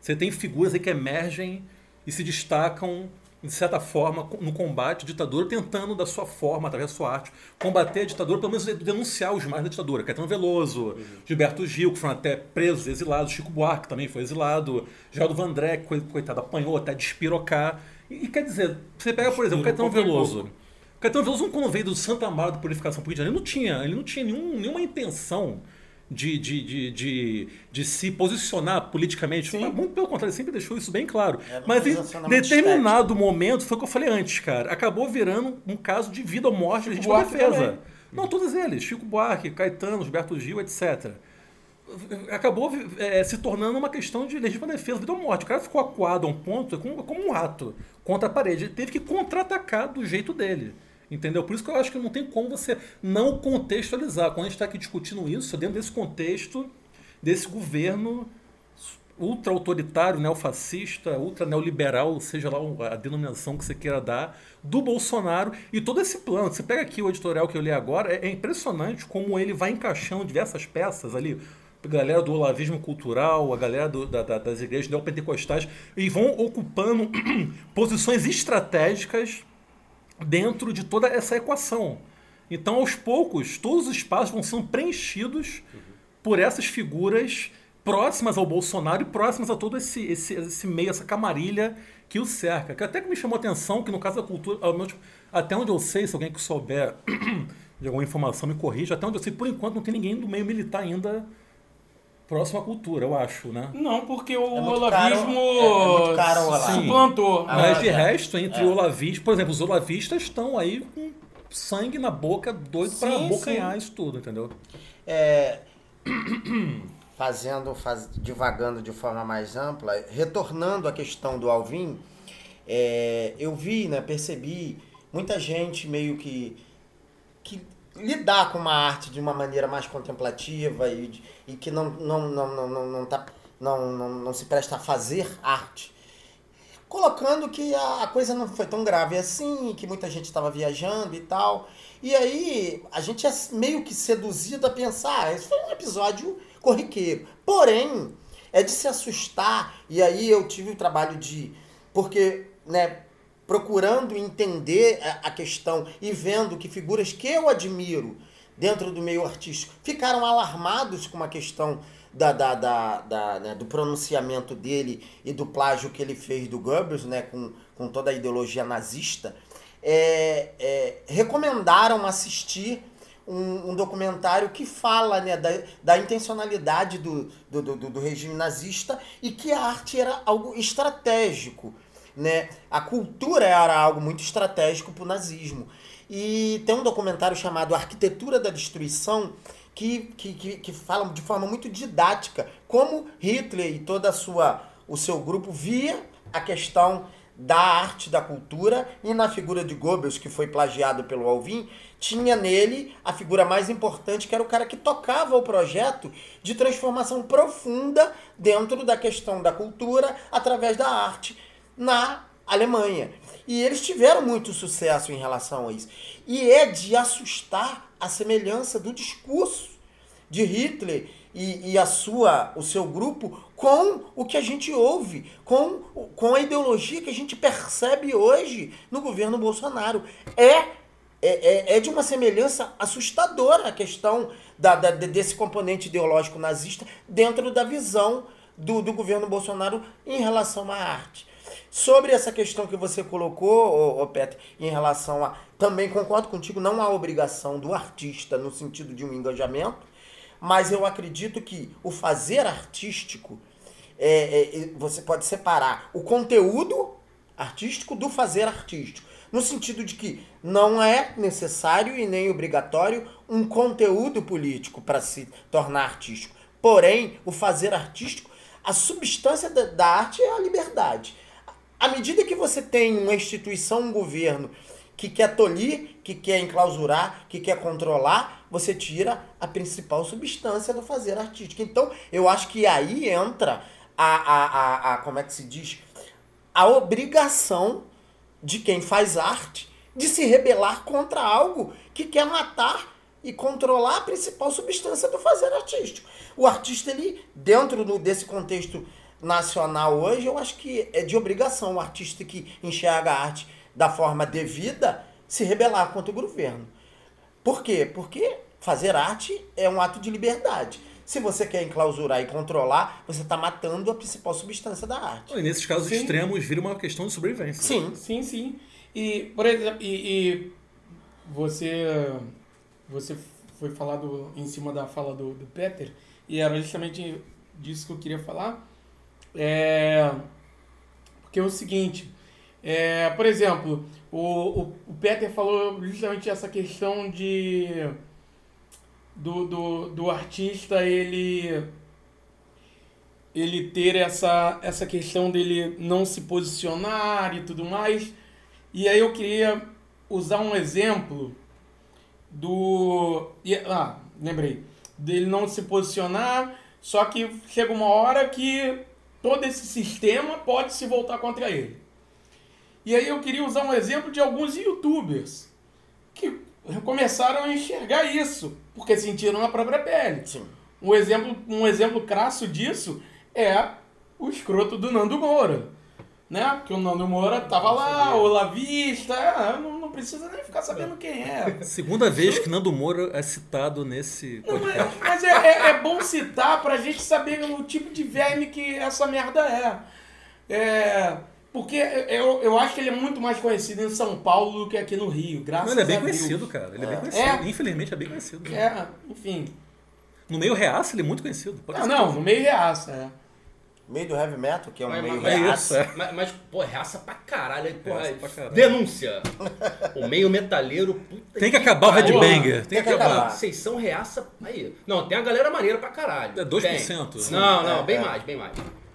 Você tem figuras aí que emergem e se destacam, de certa forma, no combate à ditadura, tentando, da sua forma, através da sua arte, combater a ditadura, pelo menos denunciar os mais da ditadura. Caetano Veloso, Gilberto Gil, que foram até presos, exilados, Chico Buarque também foi exilado, Geraldo Vandré, coitado, apanhou até despirocar. E, e quer dizer, você pega, por exemplo, Caetano Veloso. Caetano Veloso, quando veio do Santa Amaro da Purificação Política, ele não tinha, ele não tinha nenhum, nenhuma intenção de, de, de, de, de se posicionar politicamente. Muito pelo contrário, ele sempre deixou isso bem claro. Um Mas em determinado momento, foi o que eu falei antes, cara, acabou virando um caso de vida ou morte, legítima Buarque defesa. também. Não, todos eles, Chico Buarque, Caetano, Gilberto Gil, etc acabou é, se tornando uma questão de legítima defesa, vida ou morte. O cara ficou acuado a um ponto, como, como um rato, contra a parede. Ele teve que contra-atacar do jeito dele. Entendeu? Por isso que eu acho que não tem como você não contextualizar. Quando a gente está aqui discutindo isso, dentro desse contexto, desse governo ultra-autoritário, neofascista, ultra-neoliberal, seja lá a denominação que você queira dar, do Bolsonaro e todo esse plano. Você pega aqui o editorial que eu li agora, é, é impressionante como ele vai encaixando diversas peças ali. A galera do olavismo cultural, a galera do- da- da- das igrejas neopentecostais, e vão ocupando <clears throat> posições estratégicas dentro de toda essa equação. Então, aos poucos, todos os espaços vão sendo preenchidos por essas figuras próximas ao Bolsonaro e próximas a todo esse, esse, esse meio, essa camarilha que o cerca. Que até que me chamou a atenção que no caso da cultura, até onde eu sei, se alguém que souber <clears throat> de alguma informação me corrija, até onde eu sei, por enquanto não tem ninguém do meio militar ainda próximo à cultura, eu acho, né? Não, porque o É olavismo caro- é- é muito caro o suplantou. Ah, Mas de tá. resto, entre olavistas, por exemplo, os olavistas estão aí com sangue na boca, doido para abocanhar isso tudo, entendeu? É, <clears throat> fazendo, faz, divagando de forma mais ampla, retornando à questão do Alvin, é, eu vi, né, percebi muita gente meio que, que lidar com uma arte de uma maneira mais contemplativa e, e que não, não, não, não, não, não, tá, não, não, não se presta a fazer arte colocando que a, coisa não foi tão grave assim, que muita gente estava viajando e tal. E aí a gente é meio que seduzido a pensar, ah, esse foi um episódio corriqueiro. Porém, é de se assustar, e aí eu tive o trabalho de. Porque, né, procurando entender a, questão e vendo que figuras que eu admiro dentro do meio artístico ficaram alarmados com a questão da, da, da, da, né, do pronunciamento dele e do plágio que ele fez do Goebbels, né, com, com toda a ideologia nazista, é, é, recomendaram assistir um, um documentário que fala né, da, da intencionalidade do, do, do, do regime nazista e que a arte era algo estratégico. Né? A cultura era algo muito estratégico para o nazismo. E tem um documentário chamado Arquitetura da Destruição, que, que, que, que fala de forma muito didática como Hitler e toda sua o seu grupo via a questão da arte, da cultura, e na figura de Goebbels, que foi plagiado pelo Alvin, tinha nele a figura mais importante, que era o cara que tocava o projeto de transformação profunda dentro da questão da cultura através da arte na Alemanha. E eles tiveram muito sucesso em relação a isso. E é de assustar a semelhança do discurso de Hitler e, e, a sua, o seu grupo com o que a gente ouve, com, com a ideologia que a gente percebe hoje no governo Bolsonaro. É, é, é, é de uma semelhança assustadora a questão da, da, desse componente ideológico nazista dentro da visão do, do governo Bolsonaro em relação à arte. Sobre essa questão que você colocou, ô, Peter, em relação a. Também concordo contigo, não há obrigação do artista no sentido de um engajamento, mas eu acredito que o fazer artístico, é, é, você pode separar o conteúdo artístico do fazer artístico. No sentido de que não é necessário e nem obrigatório um conteúdo político para se tornar artístico. Porém, o fazer artístico, a substância da, da arte é a liberdade. À medida que você tem uma instituição, um governo que quer tolir, que quer enclausurar, que quer controlar, você tira a principal substância do fazer artístico. Então, eu acho que aí entra a, a, a, a como é que se diz? A obrigação de quem faz arte de se rebelar contra algo que quer matar e controlar a principal substância do fazer artístico. O artista, ele, dentro do, desse contexto nacional hoje, eu acho que é de obrigação o artista que enxerga a arte da forma devida se rebelar contra o governo. Por quê? Porque fazer arte é um ato de liberdade. Se você quer enclausurar e controlar, você está matando a principal substância da arte. E nesses casos Sim. extremos vira uma questão de sobrevivência. Sim. Sim, sim. E, por exemplo, e, e você, você foi falado em cima da fala do, do Peter, e era justamente disso que eu queria falar. É, porque é o seguinte, é, por exemplo, o, o, o Peter falou justamente essa questão de do, do, do artista ele ele ter essa, essa questão dele não se posicionar e tudo mais. E aí eu queria usar um exemplo do. Ah, lembrei. Dele não se posicionar, só que chega uma hora que todo esse sistema pode se voltar contra ele. E aí eu queria usar um exemplo de alguns youtubers que começaram a enxergar isso, porque sentiram na própria pele. Sim. Um exemplo, um exemplo crasso disso é o escroto do Nando Moura. Né? Porque o Nando Moura tava lá, o Lavista, é, precisa nem ficar sabendo quem é. Segunda vez que Nando Moura é citado nesse Não, mas podcast. mas é, é, é bom citar pra gente saber o tipo de verme que essa merda é. É. Porque eu, eu acho que ele é muito mais conhecido em São Paulo do que aqui no Rio, graças Não, ele é bem a Deus. conhecido, cara. Ele é, bem É. conhecido. É. Infelizmente é bem conhecido. É, enfim. No meio reaça ele é muito conhecido. Pode Ah, não, certeza. no meio reaça, é. Meio do heavy metal, que é um Mas- meio mas- É reaça. é. Mas, mas, pô, reaça pra caralho. aí, Porra, pra caralho. denúncia. O meio metaleiro, puta Tem que acabar o pariu. headbanger. Tem que que acabar. acabar. Vocês são reaça. Aí. Não, tem a galera maneira pra caralho. É 2%. Tem. Não, não, É, bem é. mais, bem mais.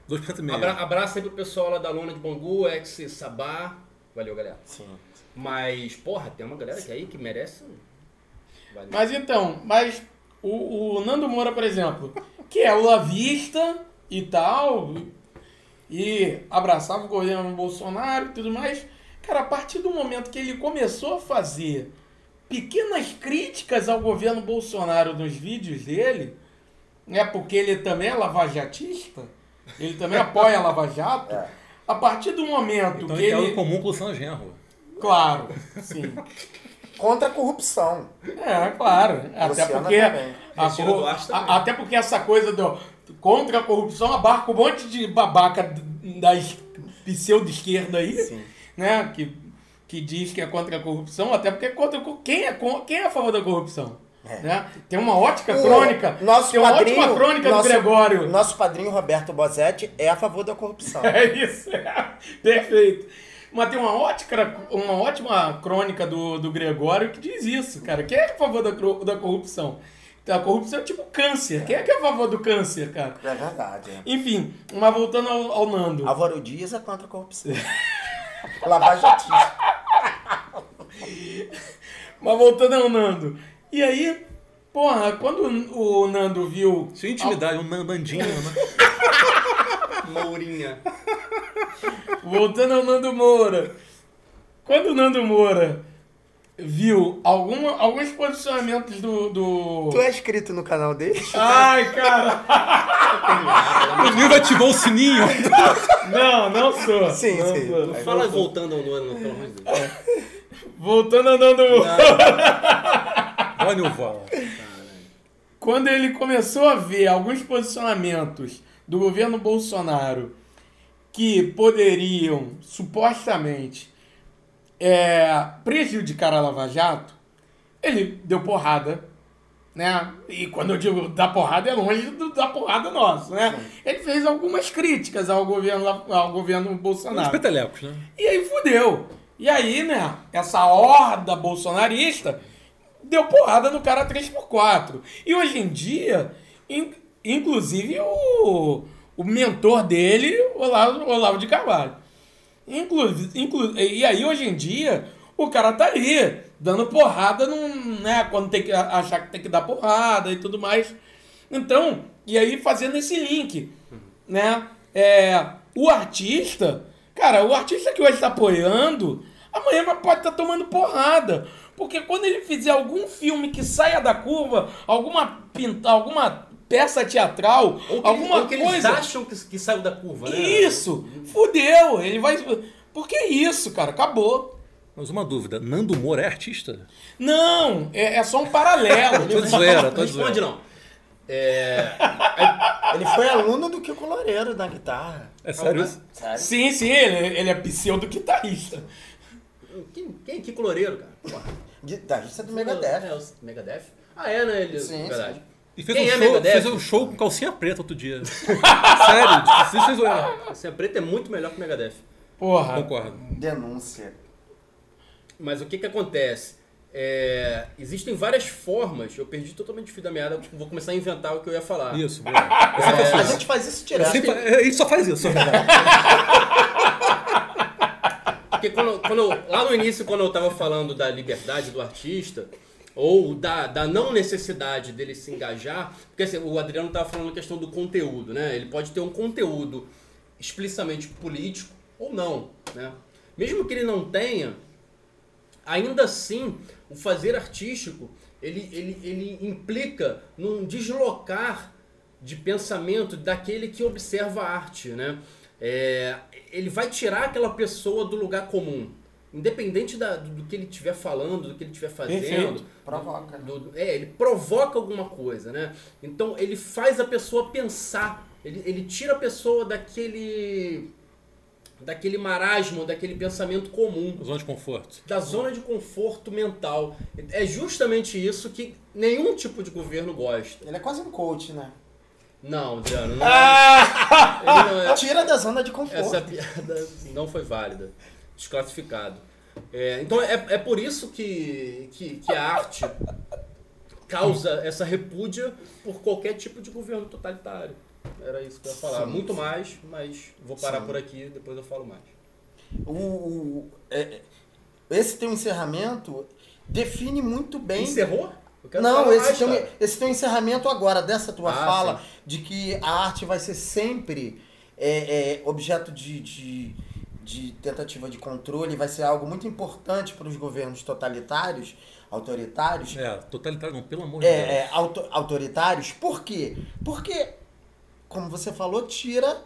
2% e meio. Abra, abraço aí pro pessoal lá da Lona de Bangu, ex Sabá. Valeu, galera. Sim. Mas, porra, tem uma galera que aí que merece. Valeu. Mas então, mas o, o Nando Moura, por exemplo, que é o lavista e tal, e abraçava o governo Bolsonaro e tudo mais, cara, a partir do momento que ele começou a fazer pequenas críticas ao governo Bolsonaro nos vídeos dele, né, porque ele também é lavajatista, ele também apoia a Lava Jato, <laughs> É. a partir do momento Então que ele algo ele... em comum com o Luciano Genro. Claro, sim. Contra a corrupção. É, claro. Até Luciana porque, também. A a- até porque essa coisa do contra a corrupção abarca um monte de babaca da es- pseudo-esquerda aí, Sim. né? Que, que diz que é contra a corrupção, até porque é contra quem é, quem é a favor da corrupção? É. Né? Tem uma ótica O crônica. Nosso tem uma padrinho, ótima crônica nosso, do Gregório. Nosso padrinho Roberto Bosetti é a favor da corrupção. <laughs> É isso, é. perfeito. Mas tem uma ótima, uma ótima crônica do, do Gregório que diz isso, cara. Quem é a favor da, da corrupção? A corrupção é tipo câncer. Quem é que é a favor do câncer, cara? É verdade. É. Enfim, mas voltando ao, ao Nando. Álvaro Dias é contra a corrupção. <laughs> Lavajatista. <laughs> Mas voltando ao Nando. E aí, porra, quando o Nando viu. Sua intimidade, um Nandinho, né? <laughs> Mourinha. Voltando ao Nando Moura. Quando o Nando Moura viu alguma, alguns posicionamentos do. do... Tu é inscrito no canal dele? <laughs> Ai, cara! O Nil ativou o sininho. Não, não sou. Sim, não sim. sou. Não fala voltando ao Nando, pelo amor de Deus. Voltando Moura. Olha o. Quando ele começou a ver alguns posicionamentos do governo Bolsonaro que poderiam, supostamente, é, prejudicar a Lava Jato, ele deu porrada, né? E quando eu digo dar porrada, é longe do da porrada nossa, né? Ele fez algumas críticas ao governo, ao governo Os Bolsonaro. petelecos, né? E aí fudeu. E aí, né, essa horda bolsonarista deu porrada no cara 3x4. E hoje em dia, in- inclusive o, o mentor dele, Olavo, Olavo de Carvalho. Inclu, inclu, e aí, hoje em dia, o cara tá ali, dando porrada num, né, quando tem que achar que tem que dar porrada e tudo mais. Então, e aí fazendo esse link, né? É, o artista, cara, o artista que hoje está apoiando, amanhã vai- pode estar tomando porrada. Porque quando ele fizer algum filme que saia da curva, alguma pinta, alguma peça teatral, Ou que, alguma ou que eles coisa. acham que, que saiu da curva, né? Isso! Fudeu! Ele vai. Porque é isso, cara, acabou. Mas uma dúvida, Nando Moura é artista? Não, é, é só um paralelo. <laughs> Tô zoeira, tô de Responde zoeira. não. É, Ele foi aluno do Kiko Loureiro na guitarra. É sério? Sério? sim, sim, ele, ele é pseudo-guitarrista. quem, quem é Kiko Loureiro, cara? Guitarrista do É, Megadeth. o Megadeth? Ah, é, né? Ele, Sim, verdade. E fez Quem um, é show, Megadeth? fez um show com calcinha preta outro dia. <laughs> sério, sem sem zoeira. Calcinha preta é muito melhor que o Megadeth. Porra. Concordo. Denúncia. Mas o que que acontece? É, existem várias formas, eu perdi totalmente o fio da meada, eu vou começar a inventar o que eu ia falar. Isso, boa. Sempre faço A gente faz isso direto. sempre- é, Ele só faz isso, na verdade. Porque quando, quando eu- lá no início, quando eu tava falando da liberdade do artista, ou da, da não necessidade dele se engajar, porque assim, o Adriano tava falando a questão do conteúdo, né? Ele pode ter um conteúdo explicitamente político ou não, né? Mesmo que ele não tenha, ainda assim, o fazer artístico, ele, ele, ele implica num deslocar de pensamento daquele que observa a arte, né? É, ele vai tirar aquela pessoa do lugar comum. Independente da- do, do que ele estiver falando, do que ele estiver fazendo. Perfeito. Provoca. né? do- do- é, ele provoca alguma coisa, né? Então ele faz a pessoa pensar. Ele, ele tira a pessoa daquele. daquele marasmo, daquele pensamento comum Zona de conforto. da zona de conforto mental. É justamente isso que nenhum tipo de governo gosta. Ele é quase um coach, né? Não, Adriano, não. Ele não é- Tira da zona de conforto. essa piada não foi válida. Desclassificado. É, então é, é por isso que, que, que a arte causa essa repúdia por qualquer tipo de governo totalitário. Era isso que eu ia falar. Sim. Muito mais, mas vou parar Sim. por aqui, depois eu falo mais. O, o- é- esse teu encerramento define muito bem. Encerrou? Não, esse mais, teu, cara. esse teu encerramento agora, dessa tua Ah, fala, sim. de que a arte vai ser sempre é, é, objeto de, de, de tentativa de controle, vai ser algo muito importante para os governos totalitários, autoritários. É, totalitário não, pelo amor de Deus. É, é, auto- autoritários. Por quê? Porque, como você falou, tira,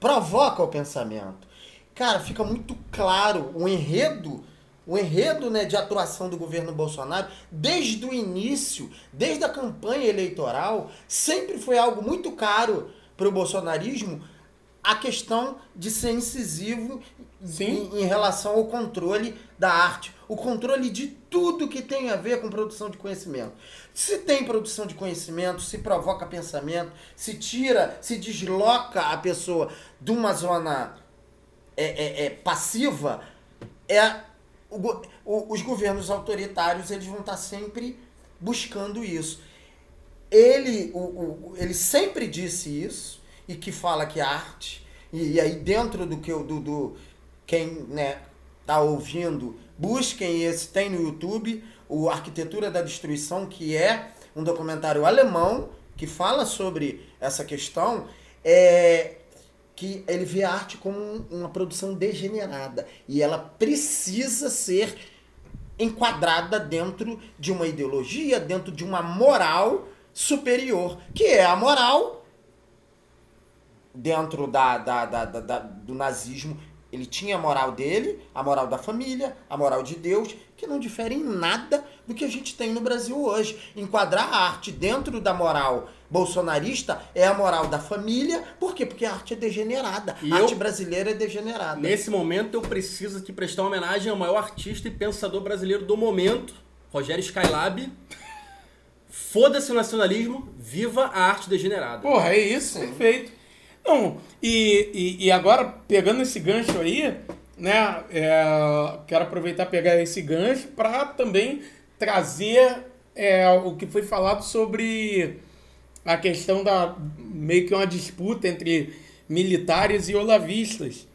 provoca o pensamento. Cara, fica muito claro o enredo, o enredo né, de atuação do governo Bolsonaro, desde o início, desde a campanha eleitoral, sempre foi algo muito caro para o bolsonarismo a questão de ser incisivo. Em, em relação ao controle da arte, o controle de tudo que tem a ver com produção de conhecimento. Se tem produção de conhecimento, se provoca pensamento, se tira, se desloca a pessoa de uma zona é, é, é, passiva, é o o- os governos autoritários eles vão estar sempre buscando isso. Ele, o- ele sempre disse isso e que fala que a arte. E, e aí dentro do que eu- do, do quem né, tá ouvindo, busquem esse, tem no YouTube, o Arquitetura da Destruição, que é um documentário alemão que fala sobre essa questão, é que ele vê a arte como um- uma produção degenerada. E ela precisa ser enquadrada dentro de uma ideologia, dentro de uma moral superior, que é a moral dentro da, da, da, da- da- do nazismo. Ele tinha a moral dele, a moral da família, a moral de Deus, que não difere em nada do que a gente tem no Brasil hoje. Enquadrar a arte dentro da moral bolsonarista é a moral da família. Por quê? Porque a arte é degenerada. E a eu- arte brasileira é degenerada. Nesse momento eu preciso aqui prestar uma homenagem ao maior artista e pensador brasileiro do momento, Rogério Skylab. Foda-se o nacionalismo, viva a arte degenerada. Porra, é isso, perfeito. Não, e, e, e agora, pegando esse gancho aí, né, é, quero aproveitar e pegar esse gancho para também trazer é, o que foi falado sobre a questão da meio que uma disputa entre militares e olavistas.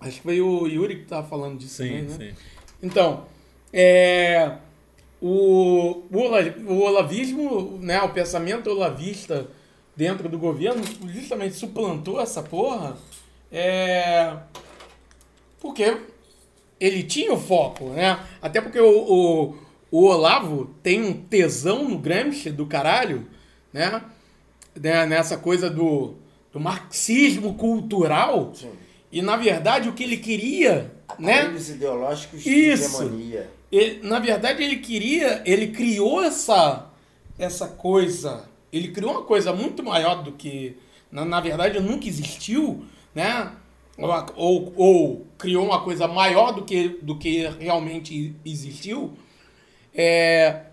Acho que foi o Yuri que estava falando disso também, Sim, né? sim. Então, é, o, o, o olavismo, né, o pensamento olavista dentro do governo justamente suplantou essa porra é, porque ele tinha o foco, né? Até porque o, o, o Olavo tem um tesão no Gramsci do caralho, né? Né, Nessa coisa do, do marxismo cultural. Sim. E na verdade o que ele queria, né? Aparelhos ideológicos de Isso. hegemonia. Ele, na verdade, ele queria, ele criou essa, essa coisa, ele criou uma coisa muito maior do que, na, na verdade, nunca existiu, né? Ou, ou, ou criou uma coisa maior do que, do que realmente existiu, é,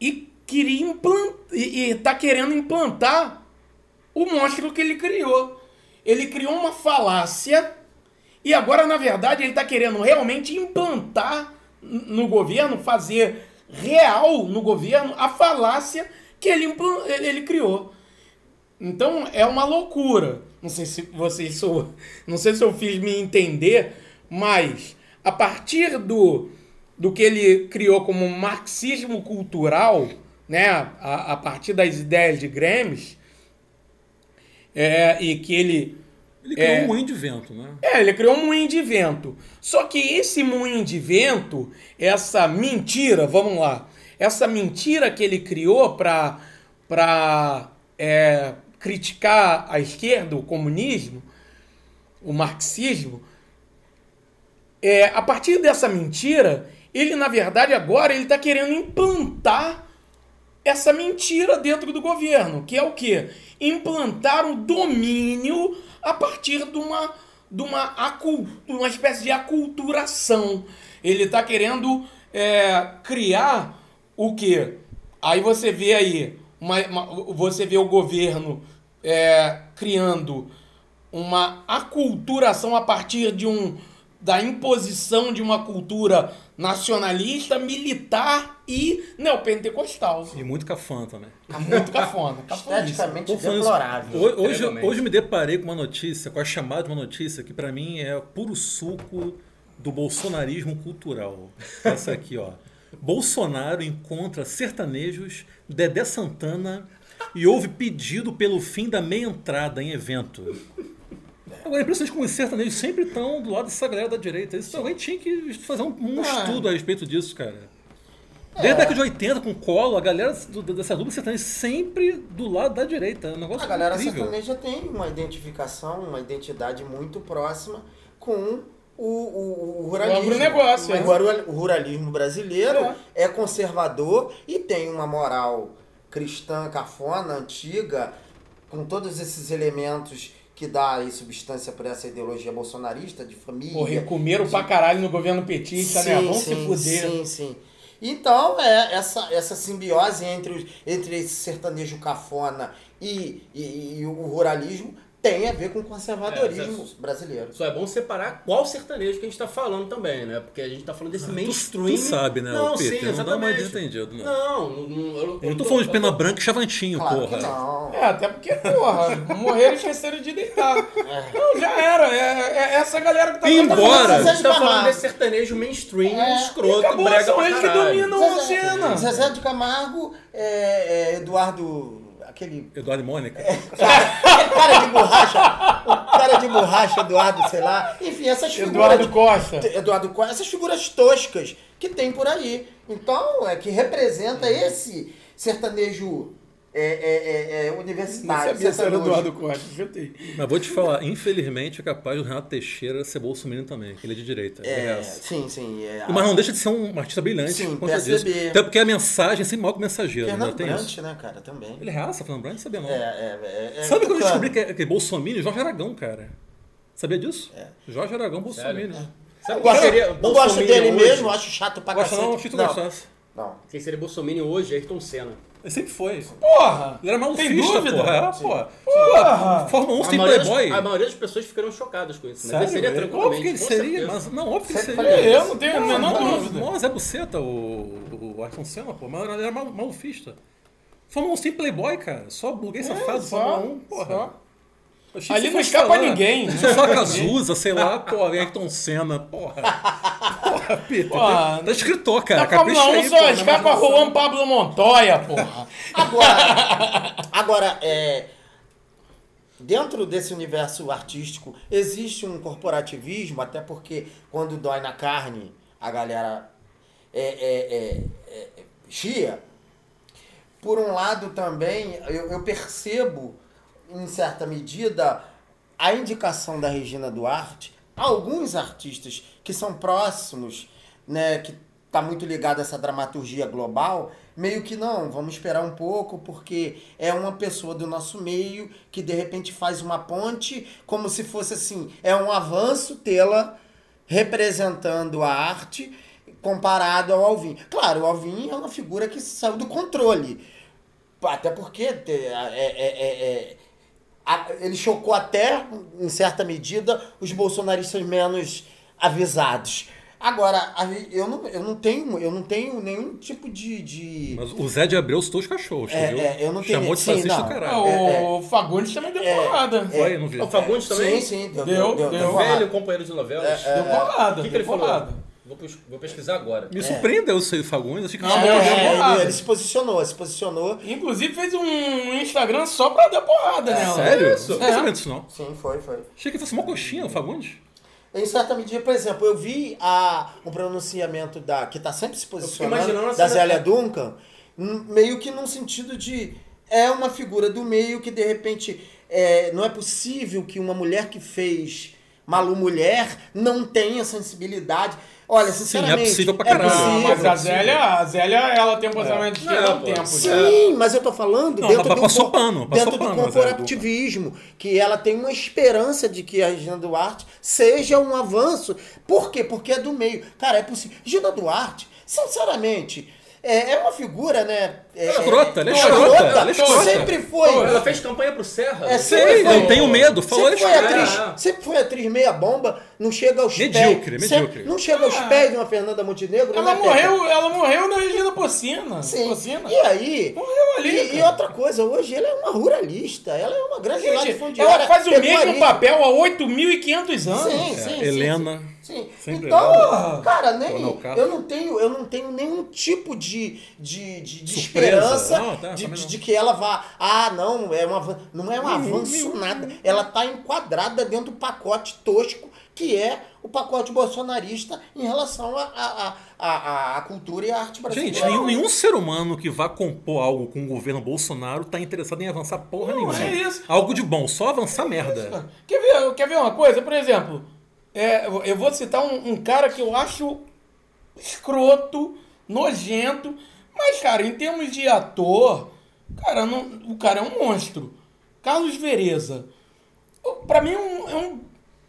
e queria implantar, e, e tá querendo implantar o monstro que ele criou. Ele criou uma falácia e agora, na verdade, ele está querendo realmente implantar no governo, fazer real no governo a falácia que ele, ele criou. Então é uma loucura. Não sei se vocês sou, não sei se eu fiz me entender, mas a partir do, do que ele criou como marxismo cultural, né, a, a partir das ideias de Gramsci, é, e que ele Ele criou É. um moinho de vento, né? é, ele criou um moinho de vento. Só que esse moinho de vento, essa mentira, vamos lá, essa mentira que ele criou para é, criticar a esquerda, o comunismo, o marxismo, é, a partir dessa mentira, ele na verdade agora ele está querendo implantar essa mentira dentro do governo, que é o quê? Implantar o domínio a partir de uma, de uma, uma espécie de aculturação. Ele está querendo é, criar o quê? Aí você vê aí, uma, uma- você vê o governo é, criando uma aculturação a partir de um da imposição de uma cultura nacionalista, militar e neopentecostal. E muito cafã também. Tá muito cafona. <laughs> Esteticamente deplorável. Hoje, hoje, me deparei com uma notícia, com a chamada de uma notícia que pra mim é puro suco do bolsonarismo cultural. Essa aqui, ó. Bolsonaro encontra sertanejos, Dedé Santana e houve pedido pelo fim da meia entrada em evento. Agora, é impressionante como os sertanejos sempre estão do lado dessa galera da direita. Isso alguém tinha que fazer um, um Ah. estudo a respeito disso, cara. Desde a década de 80, com colo, a galera do- dessa dupla sertaneja sempre do lado da direita. É um negócio A galera incrível. sertaneja tem uma identificação, uma identidade muito próxima com o, o, o ruralismo. o, é. rural- o ruralismo brasileiro É. é. conservador e tem uma moral cristã, cafona, antiga, com todos esses elementos que dá aí substância para essa ideologia bolsonarista de família. Porra, e comeram pra caralho no governo petista, né? Vamos se fuder. Sim, sim. Então, é essa, essa simbiose entre, entre esse sertanejo cafona e, e, e o ruralismo tem a ver com o conservadorismo É, você- brasileiro. Só é bom separar qual sertanejo que a gente tá falando também, né? Porque a gente tá falando desse Tu- mainstream. Tu sabe, né, Não, o Peter? sim, não dá mais exatamente. desentendido, não. Não, não, não, eu, Eu não tô falando de pena branca e chavantinho, Claro porra. que não. É, até porque, porra, morreram e esqueceram de deitar. Não, já era. É, é essa galera que tá E embora. A gente tá falando desse sertanejo mainstream, É, escroto, acabou, brega são eles que dominam. Não, cena. Zezé de Camargo, é, é, Eduardo. Aquele. Eduardo e Mônica. aquele cara de borracha. O cara de borracha, Eduardo, sei lá. Enfim, essas figuras. Eduardo Costa. Eduardo Costa, essas figuras toscas que tem por aí. Então, é que representa esse sertanejo é, é, é, é, Não universitário. sabia se era sertanejo. Eduardo Costa, chutei. Mas vou te falar, infelizmente é capaz do Renato Teixeira ser bolsominion também, que ele é de direita. É, É, sim, sim. É, Mas não deixa de ser um artista brilhante Sim, por conta disso. PSDB. Até porque a mensagem é sempre maior que o mensageiro, né? Fernando Brant, isso. né, cara, também. Ele é raça, Fernando Brant, sabia não. É, é, é, é Sabe quando eu descobri que é, que é bolsominion? Jorge Aragão, cara. Sabia disso? É. Jorge Aragão, bolsominion. Sabe Eu quem gosto, seria eu gosto dele hoje? mesmo, acho chato pra cacete. não, não, gostasse. não. Quem seria Bolsominion hoje? Ayrton Senna. Ele sempre foi. Porra! Ele era Tem malufista, dúvida? porra. É, porra. Porra! Fórmula 1 A sem Playboy. a maioria das pessoas ficaram chocadas com isso. Mas Sério? ele seria tranquilamente. Óbvio que ele seria, mas não, óbvio que ele seria. Eu não tenho a menor Não, dúvida. não, Zé Buceta, o, o Ayrton Senna, pô, mas ele era mal- malufista. Fórmula 1 sem Playboy, cara. Só safado, É, só, Fórmula 1, porra. só. Ali não escapa falar. ninguém. Falar Cazuza, sei lá, porra, Ayrton Senna, porra. <laughs> Peter. Porra. tá, tá escritor, cara. Fórmula Capricha 1 aí, só pô, escapa imaginação. Juan Pablo Montoya, porra. <laughs> Agora, <laughs> agora é, dentro desse universo artístico existe um corporativismo, até porque quando dói na carne a galera é, é, é, é, chia. Por um lado também eu, eu percebo em certa medida a indicação da Regina Duarte a alguns artistas que são próximos, né, que tá muito ligado a essa dramaturgia global, meio que não, vamos esperar um pouco porque é uma pessoa do nosso meio que de repente faz uma ponte como se fosse assim, é um avanço tê-la representando a arte comparado ao Alvin. Claro, o Alvin é uma figura que saiu do controle. Até porque é- é- é- é- ele chocou até, em certa medida, os bolsonaristas menos avisados. Agora, eu não, eu não, tenho, eu não tenho nenhum tipo de. de... Mas o Zé de Abreu citou os cachorros, É, viu? é, eu não tenho- Chamou de sim, fascista não. do caralho. É, O Fagundes também deu É. porrada. Foi, não vi. O Fagundes também? Sim, sim, deu, Deu, deu, deu. porrada. Velho companheiro de novelas. Deu porrada, O que, que deu ele falou? Vou, pes- vou pesquisar agora. Me surpreendeu isso aí, Fagundes. Achei que Não, deu, É, ele, porrada. ele se posicionou, se posicionou. Inclusive fez um Instagram só pra dar porrada nela. Sério? Isso. Não tô sabendo disso, não. Sim, foi, foi. Achei que fosse uma coxinha, o Fagundes. Em certa medida, por exemplo, eu vi a, o pronunciamento da. que está sempre se posicionando, da Zélia Duncan, n- meio que num sentido de. É uma figura do meio que de repente. é, não é possível que uma mulher que fez Malu Mulher não tenha sensibilidade. Olha, Sim, sinceramente. é possível pra caralho. possível, Não, mas é a possível. Zélia, a Zélia, ela tem um posicionamento de esquerda há um pô. tempo. já. Sim, mas eu tô falando Não, dentro, do, passou pano, passou dentro do pano, Zé corporativismo, que ela tem uma esperança de que a Regina Duarte seja um avanço. Por quê? Porque é do meio. Cara, é possível. Regina Duarte, sinceramente, é, é uma figura, né? É, Escrota, ela é é escrota, ela é escrota. Sempre foi. Ela fez campanha pro Serra. É, Sei, sempre foi. eu tenho medo. Falou Sempre foi, atriz, É. sempre foi atriz meia bomba, não chega aos Medíocre, pés. medíocre. Não chega aos pés de uma Fernanda Montenegro. Ela né, morreu, ela morreu na Regina Porcina. Sim. Porcina. E aí? Morreu ali, E, e outra coisa, hoje ela é uma ruralista. Ela é uma grande Gente, latifundiária. ela faz o mesmo papel há 8.500 anos. Sim, É, sim, sim, Helena. Sim. Sempre Então, cara, nem, eu não tenho, eu não tenho nenhum tipo de, de, de, de esperança Não, tá, de, não. de que ela vá. Ah, não, é um avan- não é um avanço nada. Ela tá enquadrada dentro do pacote tosco que é o pacote bolsonarista em relação à a, a, a, a, cultura e a arte brasileira. Gente, nenhum, nenhum ser humano que vá compor algo com o governo Bolsonaro tá interessado em avançar porra nenhuma. é isso. Algo de bom, só avançar merda. Quer ver, quer ver uma coisa? Por exemplo, é, eu vou citar um, um cara que eu acho escroto, nojento, mas, cara, em termos de ator, cara, não- o cara é um monstro. Carlos Vereza. Pra mim é um, é um,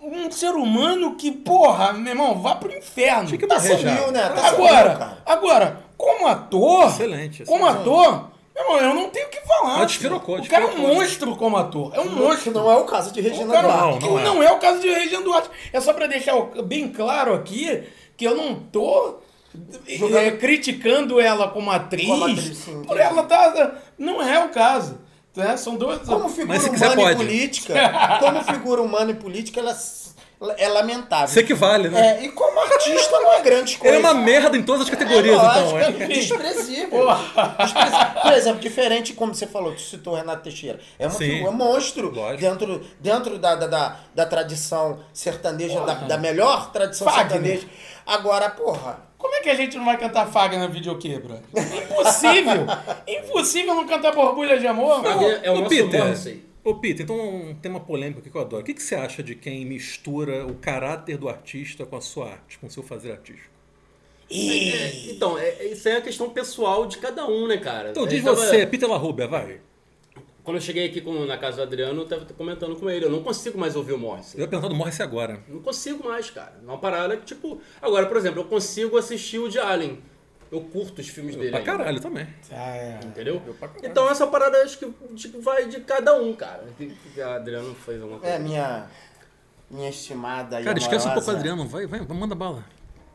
um ser humano que, porra, meu irmão, vá pro inferno. Tinha que Tá já. sumiu, né? Tá Agora, sumiu, cara. agora, como ator, Excelente, como excelente. ator, Não, eu não tenho o que falar. Mas despirocou, O cara é um monstro como ator. É um Que monstro. não é o caso de Regina cara, Duarte. que não é. não é o caso de Regina Duarte. É só pra deixar bem claro aqui que eu não tô Jogando- é, criticando ela como atriz. Como atriz, sim, por ela tá. Não é o caso. Né? São duas. Como figura humana e política, como figura humana e política, ela é lamentável. Você que vale, né? É, e como artista não é grande coisa. Ele é uma merda em todas as categorias, É então. lógico, É. é desprezível. Desprezível. Por exemplo, diferente como você falou, tu citou Renato Teixeira. É uma Sim. figura, é um monstro Lógico. dentro, dentro da, da, da, da tradição sertaneja, da, da melhor tradição Fagner. sertaneja. Agora, porra, Como é que a gente não vai cantar Fagner na videokê, bro? Impossível! <laughs> Impossível não cantar Borbulha de Amor. Fagner é o nosso Peter, Morrissey. Ô, Peter, então um tema polêmico aqui que eu adoro. O que, que você acha de quem mistura o caráter do artista com a sua arte, com o seu fazer artístico? É, então, é, é- isso é a questão pessoal de cada um, né, cara? Então Eu diz tava- você, Peter LaRubia, vai. Quando eu cheguei aqui com- na casa do Adriano, eu tava comentando com ele. Eu não consigo mais ouvir o Morrissey. Eu ia perguntar do Morrissey agora. Não consigo mais, cara. É uma parada que, tipo... Agora, por exemplo, eu consigo assistir o de Allen. Eu curto os filmes dele Pra ainda. caralho também. Ah, é. Entendeu? Então essa parada acho que tipo, vai de cada um, cara. O Adriano fez uma coisa. é minha, minha estimada Cara, esquece um pouco o Adriano. Vai, vai, manda bala.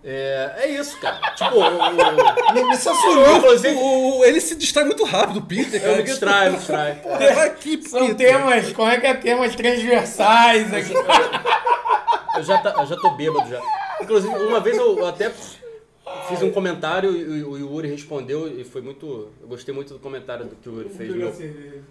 É, é isso, cara. Tipo, eu, <laughs> Me, me eu, censurou. inclusive, O- o- ele se distrai muito rápido, o Peter. eu me distraio, me distraio. Vai aqui, São Peter. temas, como é que é? Temas transversais aqui. Eu já, tá, eu já tô bêbado já. Inclusive, uma vez eu até fiz um comentário e o, Yuri respondeu e foi muito. Eu gostei muito do comentário do que o Yuri fez meu-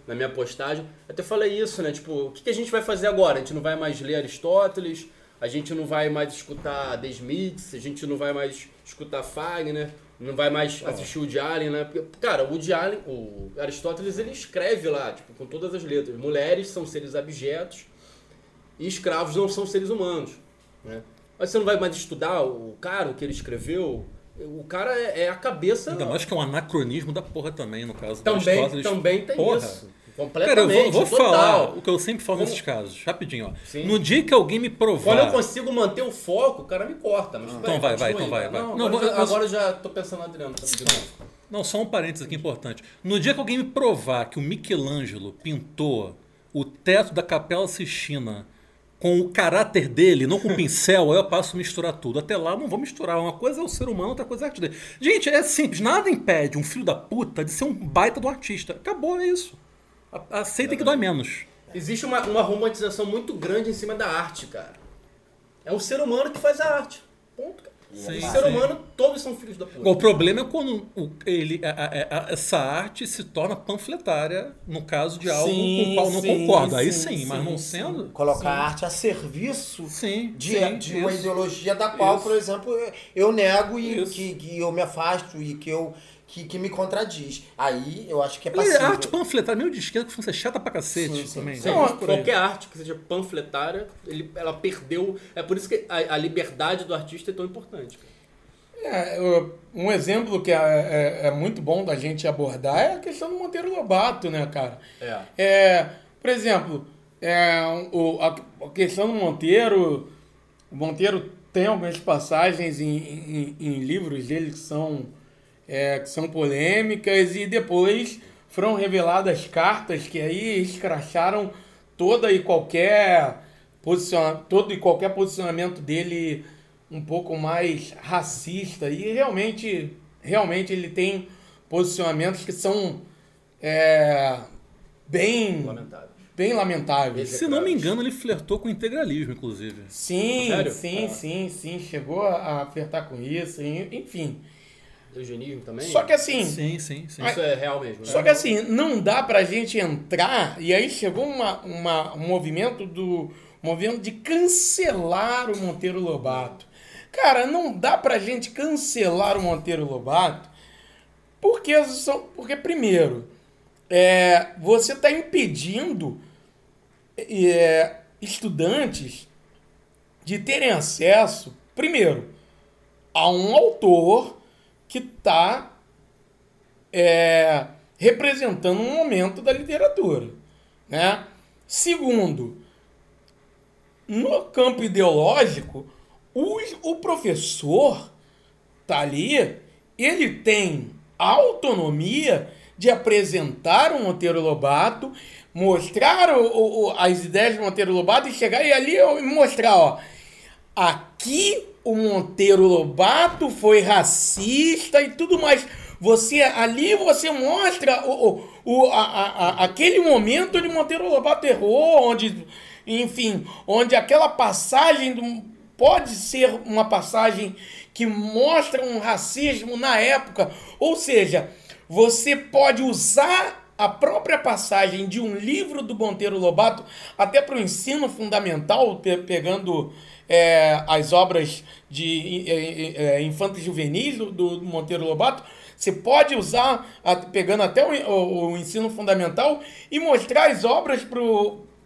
na minha postagem. Até falei isso, né? Tipo, o que, que a gente vai fazer agora? A gente não vai mais ler Aristóteles, a gente não vai mais escutar The Smiths, a gente não vai mais escutar Fagner, não vai mais assistir o Woody Allen, né? Porque, cara, o Woody Allen, o Aristóteles, ele escreve lá, tipo, com todas as letras. Mulheres são seres abjetos e escravos não são seres humanos, né? Mas você não vai mais estudar o cara, o que ele escreveu? O cara é, é a cabeça... Ainda mais que é um anacronismo da porra também, no caso Também, Aristóteles. também tem porra. isso. Cara, eu Completamente, vou, vou falar o que eu sempre falo nesses casos, rapidinho, ó. Sim. No dia que alguém me provar. Quando eu consigo manter o foco, o cara me corta. Mas tudo Então bem, vai, vai, então vai, vai. Não, Não, agora, eu- agora eu já tô pensando no Adriano. tá. Não, só um parênteses aqui importante. No dia que alguém me provar que o Michelangelo pintou o teto da Capela Sistina com o caráter dele, não com o pincel, eu passo a misturar tudo. Até lá não vou misturar. Uma coisa é o ser humano, outra coisa é a arte dele. Gente, é simples. Nada impede um filho da puta de ser um baita do artista. Acabou, é isso. A- Aceitem que dói menos. Existe uma, uma romantização muito grande em cima da arte, cara. É o ser humano que faz a arte. Ponto, cara. Sim, o sim. ser humano, todos são filhos da puta. O problema é quando ele, a- a- a- essa arte se torna panfletária no caso de algo Sim, com o qual não sim, concordo. Aí sim, sim, mas sim, não sendo. Colocar a arte a serviço Sim, de, sim, de uma ideologia da qual, Isso. por exemplo, eu nego e Isso. que, que eu me afasto e que eu que, que me contradiz. Aí eu acho que é Ela é passível. arte panfletária, meio de esquerda, que funciona chata pra cacete Sim, sim, também. sim. É, Não. Qualquer arte que seja panfletária, ele, ela perdeu. É por isso que a, a liberdade do artista é tão importante. cara. É, eu- um exemplo que é, é- é muito bom da gente abordar é a questão do Monteiro Lobato, né, cara? É. É, por exemplo, é, o, a, a questão do Monteiro, o Monteiro tem algumas passagens em, em- em livros dele que são, é, que são polêmicas e depois foram reveladas cartas que aí escracharam toda e qualquer posiciona, todo e qualquer posicionamento dele um pouco mais racista e realmente realmente ele tem posicionamentos que são é, bem Lamentável. bem lamentáveis. Se não me engano, ele flertou com o integralismo, inclusive. Sim, Sério? sim, Ah. sim, sim, chegou a flertar com isso, enfim. Eugenismo também? Só que assim, Sim, sim, sim. Isso é real mesmo. né? Só que assim, não dá pra gente entrar, e aí chegou uma, uma- um movimento do movimento de cancelar o Monteiro Lobato. Cara, não dá pra gente cancelar o Monteiro Lobato, porque, são, porque primeiro, é, você está impedindo é, estudantes de terem acesso, primeiro, a um autor que está é, representando um momento da literatura. Né? Segundo, no campo ideológico, o, professor tá ali, ele tem autonomia de apresentar o Monteiro Lobato, mostrar o, o, as ideias do Monteiro Lobato e chegar e ali mostrar, ó, aqui o Monteiro Lobato foi racista e tudo mais. Você ali você mostra o, o, o a, a, aquele momento onde Monteiro Lobato errou, onde, enfim, onde aquela passagem pode ser uma passagem que mostra um racismo na época. Ou seja, você pode usar a própria passagem de um livro do Monteiro Lobato até para o ensino fundamental, pe pegando é, as obras de é, é, infantos juvenis do, do, Monteiro Lobato, você pode usar, a, pegando até o, o, o, ensino fundamental, e mostrar as obras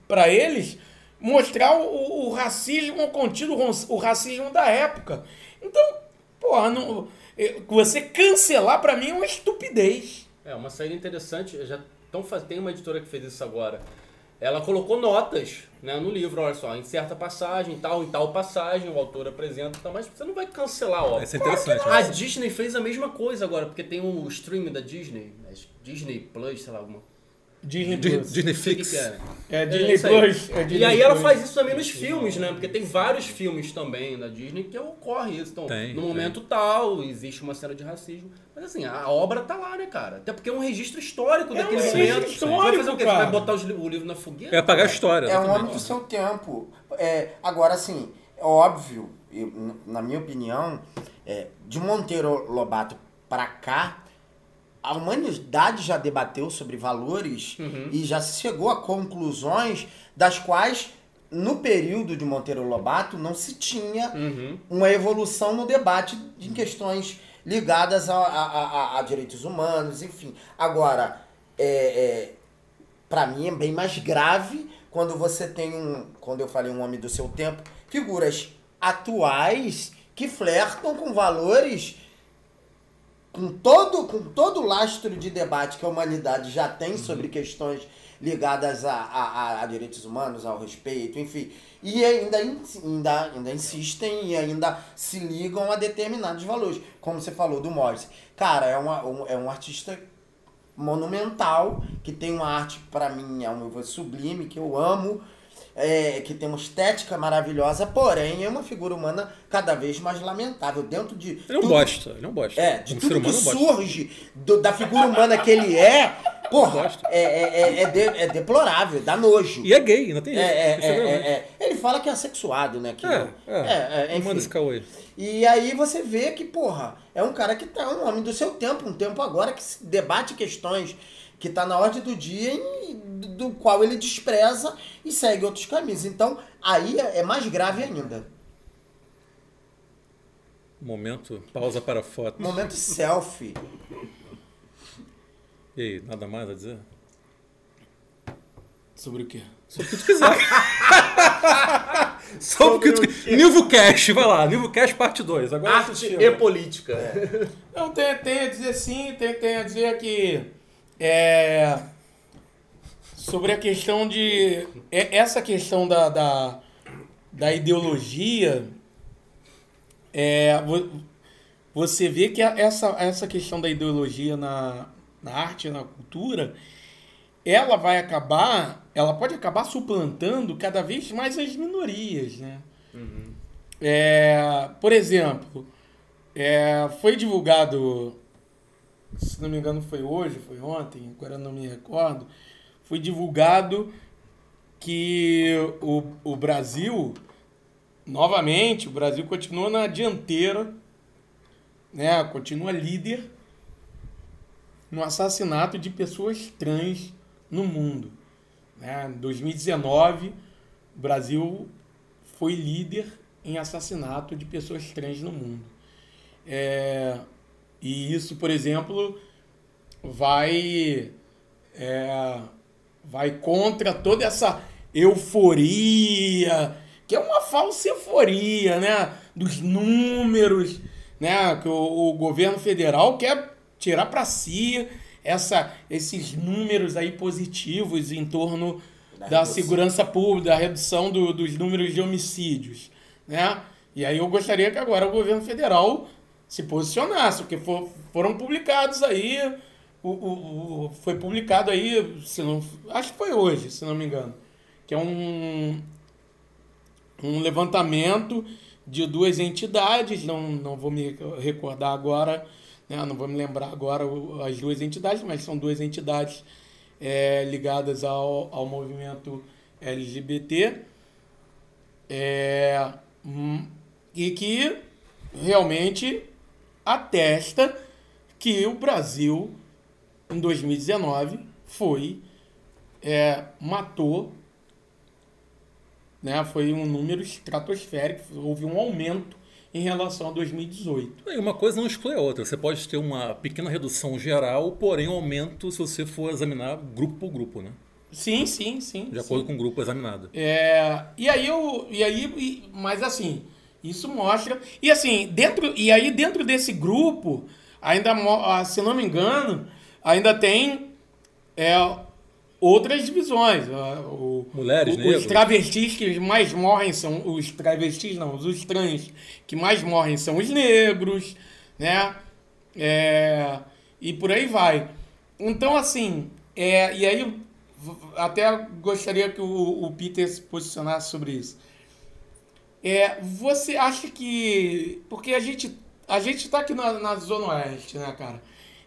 para eles, mostrar o, o, racismo contido, o racismo da época. Então, porra, não, você cancelar para mim é uma estupidez. É, uma saída interessante. Já tão, tem uma editora que fez isso agora. Ela colocou notas né, no livro, olha só, em certa passagem, tal, em tal passagem, o autor apresenta, tal, mas você não vai cancelar obra. Isso é interessante. A Disney fez a mesma coisa agora, porque tem o stream da Disney, Disney Plus, sei lá, alguma Disney Plus. Disney Fix. É, é Disney Plus. É Disney e aí ela faz isso também nos filmes, né? Porque tem vários filmes também da Disney que ocorre isso. Então, tem, no momento tem. tal, existe uma cena de racismo. Mas assim, a obra tá lá, né, cara? Até porque é um registro histórico é daquele um momento. Histórico, vai fazer o quê? Cara. Vai botar o livro na fogueira? É apagar a história. É um homem do seu tempo. É, agora, assim, é óbvio, eu, na minha opinião, é, de Monteiro Lobato pra cá, a humanidade já debateu sobre valores uhum. e já chegou a conclusões das quais no período de Monteiro Lobato não se tinha uhum. uma evolução no debate de questões ligadas a, a, a, a direitos humanos, enfim. Agora, é, é para mim é bem mais grave quando você tem um, quando eu falei um homem do seu tempo, figuras atuais que flertam com valores com todo, com todo o lastro de debate que a humanidade já tem uhum. sobre questões ligadas a, a, a, direitos humanos, ao respeito, enfim. E ainda, ainda, ainda insistem e ainda se ligam a determinados valores. Como você falou do Morris. Cara, é, uma, um, é um artista monumental, que tem uma arte, para mim, é um sublime, que eu amo é, que tem uma estética maravilhosa, porém é uma figura humana cada vez mais lamentável. Dentro de. Ele não bosta, ele não bosta. É, de tudo que surge do, da figura humana que ele é, porra, é, é, é, é, de, é, deplorável, dá nojo. E é gay, ainda tem isso. É, é, Ele fala que é assexuado, né? Que, é, é, é, manda esse aí. E aí você vê que, porra, é um cara que tá um homem do seu tempo, um tempo agora que debate questões que está na ordem do dia e do qual ele despreza e segue outros caminhos. Então, aí é, é mais grave ainda. Momento, pausa para foto. Momento <laughs> selfie. E aí, nada mais a dizer? Sobre o quê? Sobre o que tu quiser. <laughs> Sobre, o que tu... Nilvo Cash, vai lá, Nilvo Cash parte 2. Agora Arte e política. É. Não, tem, tem a dizer sim, tem, tem a dizer que é, sobre a questão de. É, essa questão da, da, da ideologia. É, você vê que essa, essa questão da ideologia na, na arte, na cultura, ela vai acabar, ela pode acabar suplantando cada vez mais as minorias, né? Uhum. É, por exemplo, é, foi divulgado se não me engano foi hoje, foi ontem, agora não me recordo, foi divulgado que o, o Brasil, novamente, o Brasil continua na dianteira, né, continua líder no assassinato de pessoas trans no mundo. Né? Em 2019, o Brasil foi líder em assassinato de pessoas trans no mundo. É, e isso, por exemplo, vai, é, vai contra toda essa euforia, que é uma falsa euforia, né? Dos números, né? Que o, o governo federal quer tirar para si essa, esses números aí positivos em torno da, da segurança pública, da redução do, dos números de homicídios, né? E aí eu gostaria que agora o governo federal se posicionasse, porque for, foram publicados aí o, o- o- foi publicado aí, se não, acho que foi hoje, se não me engano, que é um, um levantamento de duas entidades, não, não vou me recordar agora, né, não vou me lembrar agora as duas entidades, mas são duas entidades é, ligadas ao, ao movimento LGBT, é, hum, e que realmente atesta que o Brasil, em 2019, foi, é, matou, né, foi um número estratosférico, houve um aumento em relação a 2018. E uma coisa não exclui a outra. Você pode ter uma pequena redução geral, porém um aumento se você for examinar grupo por grupo, né? Sim, sim, sim. De sim. acordo com o grupo examinado. É, e aí eu, e aí, mas assim, isso mostra e assim dentro e aí dentro desse grupo ainda, ah, se não me engano, ainda tem é, outras divisões. ah, o- Mulheres, o-. Os travestis que mais morrem são os travestis, não, os trans que mais morrem são os negros, né? É, e por aí vai. Então, assim, é, e aí até gostaria que o, o Peter se posicionasse sobre isso. É, você acha que. Porque a gente a gente está aqui na, na Zona Oeste, né, cara?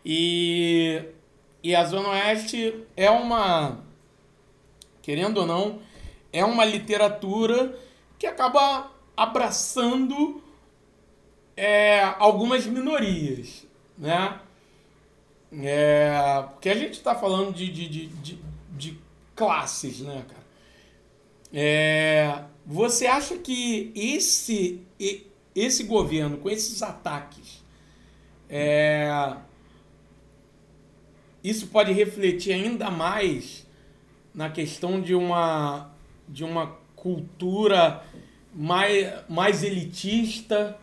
E, e a Zona Oeste é uma. Querendo ou não, é uma literatura que acaba abraçando é, algumas minorias, né? É, porque a gente está falando de, de, de, de, de classes, né, cara? É, você acha que esse, esse governo, com esses ataques, é, isso pode refletir ainda mais na questão de uma, de uma cultura mais, mais elitista,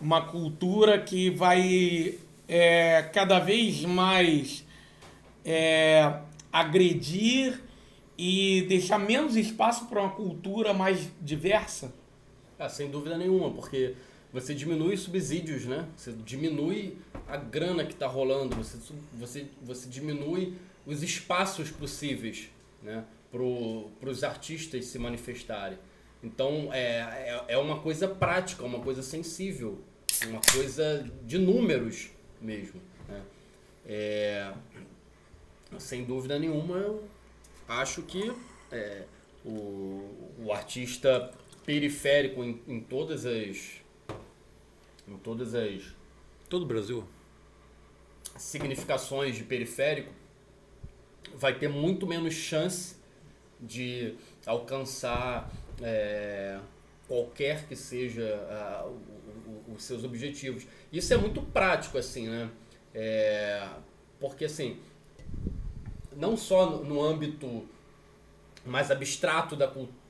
uma cultura que vai é, cada vez mais é, agredir e deixar menos espaço para uma cultura mais diversa? Ah, sem dúvida nenhuma, porque você diminui os subsídios, né? Você diminui a grana que está rolando, você, você, você diminui os espaços possíveis né? para os artistas se manifestarem. Então é, é, é uma coisa prática, uma coisa sensível, uma coisa de números mesmo. Né? É, sem dúvida nenhuma, acho que é, o, o artista periférico em, em todas as em todas as Todo o Brasil. significações de periférico vai ter muito menos chance de alcançar é, qualquer que seja ah, o- o- os seus objetivos. Isso é muito prático, assim, né? É, porque, assim, não só no, âmbito mais abstrato da cultura,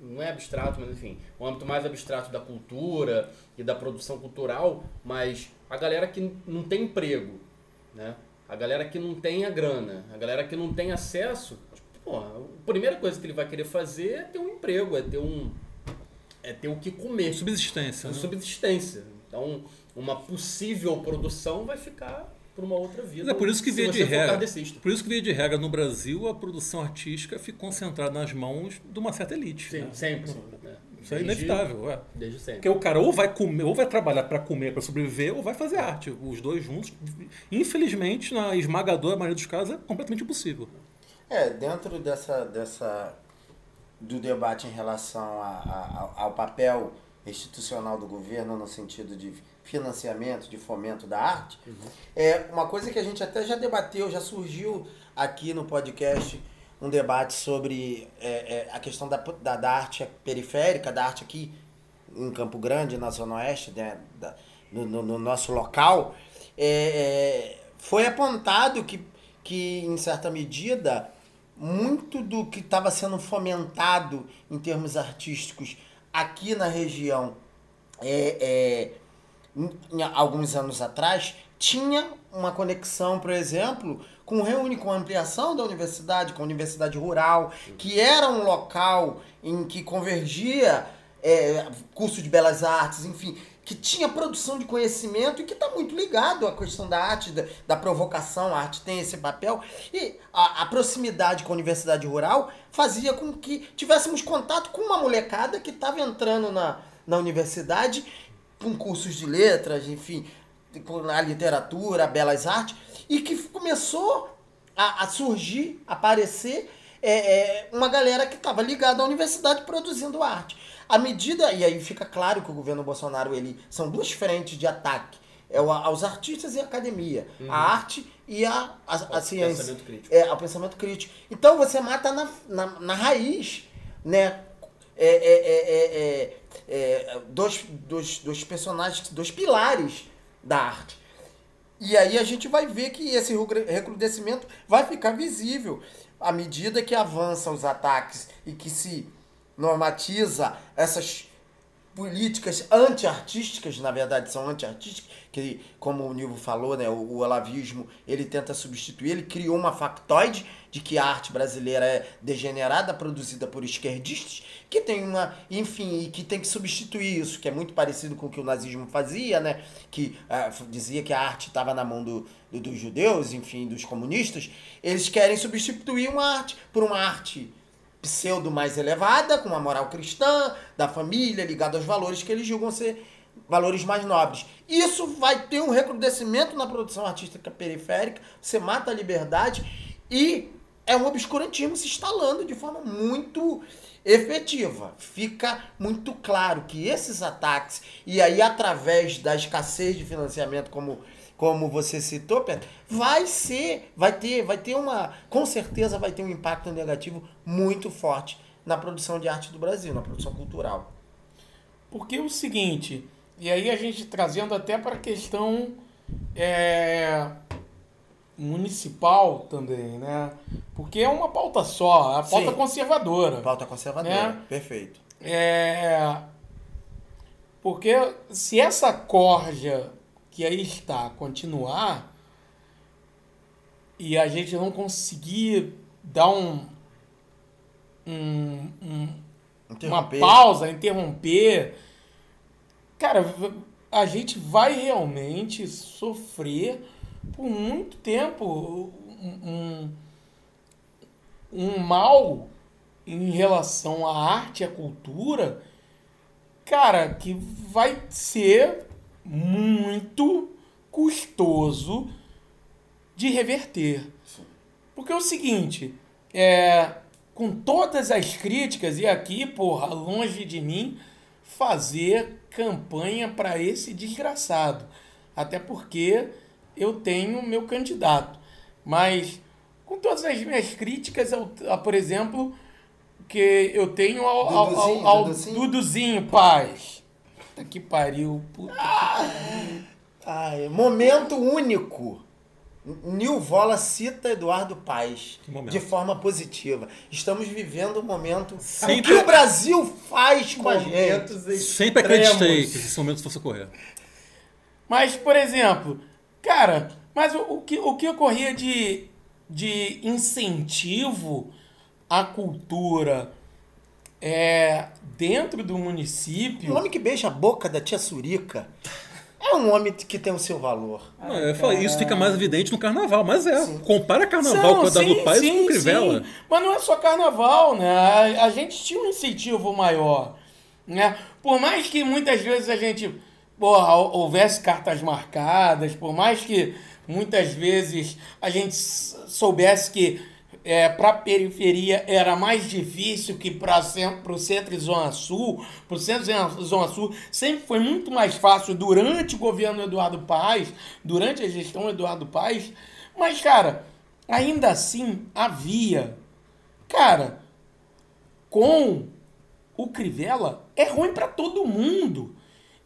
não é abstrato, mas enfim, o âmbito mais abstrato da cultura e da produção cultural, mas a galera que não tem emprego, né? A galera que não tem a grana, a galera que não tem acesso, a primeira coisa que ele vai querer fazer é ter um emprego, é ter um é ter o que comer, Subsistência. Né? subsistência. Então, uma possível produção vai ficar para uma outra vida. Mas é por isso que via de regra. Por isso que via de regra no Brasil a produção artística fica concentrada nas mãos de uma certa elite. Sim, né? sempre. Isso é Desde- inevitável. É. Desde sempre. Porque o cara ou vai comer, ou vai trabalhar para comer, para sobreviver, ou vai fazer arte. Os dois juntos, infelizmente, na esmagadora maioria dos casos, é completamente impossível. É, dentro dessa, dessa do debate em relação a- a- ao papel institucional do governo no sentido de financiamento, de fomento da arte, é uma coisa que a gente até já debateu, já surgiu aqui no podcast um debate sobre é, é, a questão da, da, da arte periférica, da arte aqui em Campo Grande, na Zona Oeste, né, da- no, no- no nosso local, é, é, foi apontado que, que, em certa medida, muito do que estava sendo fomentado em termos artísticos aqui na região é, é, alguns anos atrás tinha uma conexão, por exemplo, com o Reúne, com a ampliação da universidade, com a universidade rural, que era um local em que convergia é, curso de belas artes, enfim, que tinha produção de conhecimento e que está muito ligado à questão da arte, da, da provocação, a arte tem esse papel. E a, a, proximidade com a universidade rural fazia com que tivéssemos contato com uma molecada que estava entrando na, na universidade com cursos de letras, enfim, a literatura, belas artes, e que começou a, a surgir, a aparecer é, é, uma galera que estava ligada à universidade produzindo arte. À medida, e aí fica claro que o governo Bolsonaro, ele são duas frentes de ataque. É o, aos artistas e a academia. Uhum. A arte e a, a, a, a ciência. Pensamento crítico. É, o pensamento crítico. Então você mata na, na, na raiz, né? É, é, é, é, dois, dois, dois personagens, dois pilares da arte. E aí a gente vai ver que esse recrudescimento vai ficar visível à medida que avançam os ataques e que se normatiza essas políticas anti-artísticas, na verdade são anti-artísticas, que como o Nilvo falou, né, o, o olavismo, ele tenta substituir, ele criou uma factoide de que a arte brasileira é degenerada, produzida por esquerdistas, que tem uma, enfim, e que tem que substituir isso, que é muito parecido com o que o nazismo fazia, né, que uh, dizia que a arte estava na mão do, do, dos judeus, enfim, dos comunistas, eles querem substituir uma arte por uma arte pseudo mais elevada, com uma moral cristã, da família, ligada aos valores que eles julgam ser valores mais nobres. Isso vai ter um recrudescimento na produção artística periférica, você mata a liberdade e é um obscurantismo se instalando de forma muito efetiva. Fica muito claro que esses ataques, e aí através da escassez de financiamento, como como você citou, Pedro, vai ser, vai ter, vai ter uma, com certeza vai ter um impacto negativo muito forte na produção de arte do Brasil, na produção cultural. Porque é o seguinte, e aí a gente trazendo até para a questão é, municipal também, né? Porque é uma pauta só, a pauta Sim. conservadora. Pauta conservadora, né? perfeito. É, porque se essa corja que aí está continuar e a gente não conseguir dar um, um, um uma pausa, interromper, cara, a gente vai realmente sofrer por muito tempo um, um mal em relação à arte e à cultura, cara, que vai ser muito custoso de reverter. Porque é o seguinte, é, com todas as críticas, e aqui, porra, longe de mim fazer campanha para esse desgraçado. Até porque eu tenho meu candidato. Mas com todas as minhas críticas, eu, por exemplo, que eu tenho ao, ao, ao, ao Duduzinho, Duduzinho Paz Puta que pariu. Puta que Ai, momento único. Nilvola cita Eduardo Paes de forma positiva. Estamos vivendo um momento. Sempre... O que o Brasil faz com a gente? Sempre acreditei que esse momento fosse ocorrer. Mas, por exemplo, cara, mas o, o, que, o que ocorria de, de incentivo à cultura, é, dentro do município. Um homem que beija a boca da tia Surica é um homem que tem o seu valor. Não, eu falei, isso fica mais evidente no carnaval, mas é. Sim. Compara carnaval com a do Paz sim, com Crivella. Sim. Mas não é só carnaval, né? A, a, gente tinha um incentivo maior. Né? Por mais que muitas vezes a gente porra, houvesse cartas marcadas, por mais que muitas vezes a gente soubesse que é, para a periferia era mais difícil que para o centro e Zona Sul. Para o centro e Zona Sul sempre foi muito mais fácil durante o governo Eduardo Paes, durante a gestão Eduardo Paes. Mas, cara, ainda assim havia. Cara, com o Crivella é ruim para todo mundo.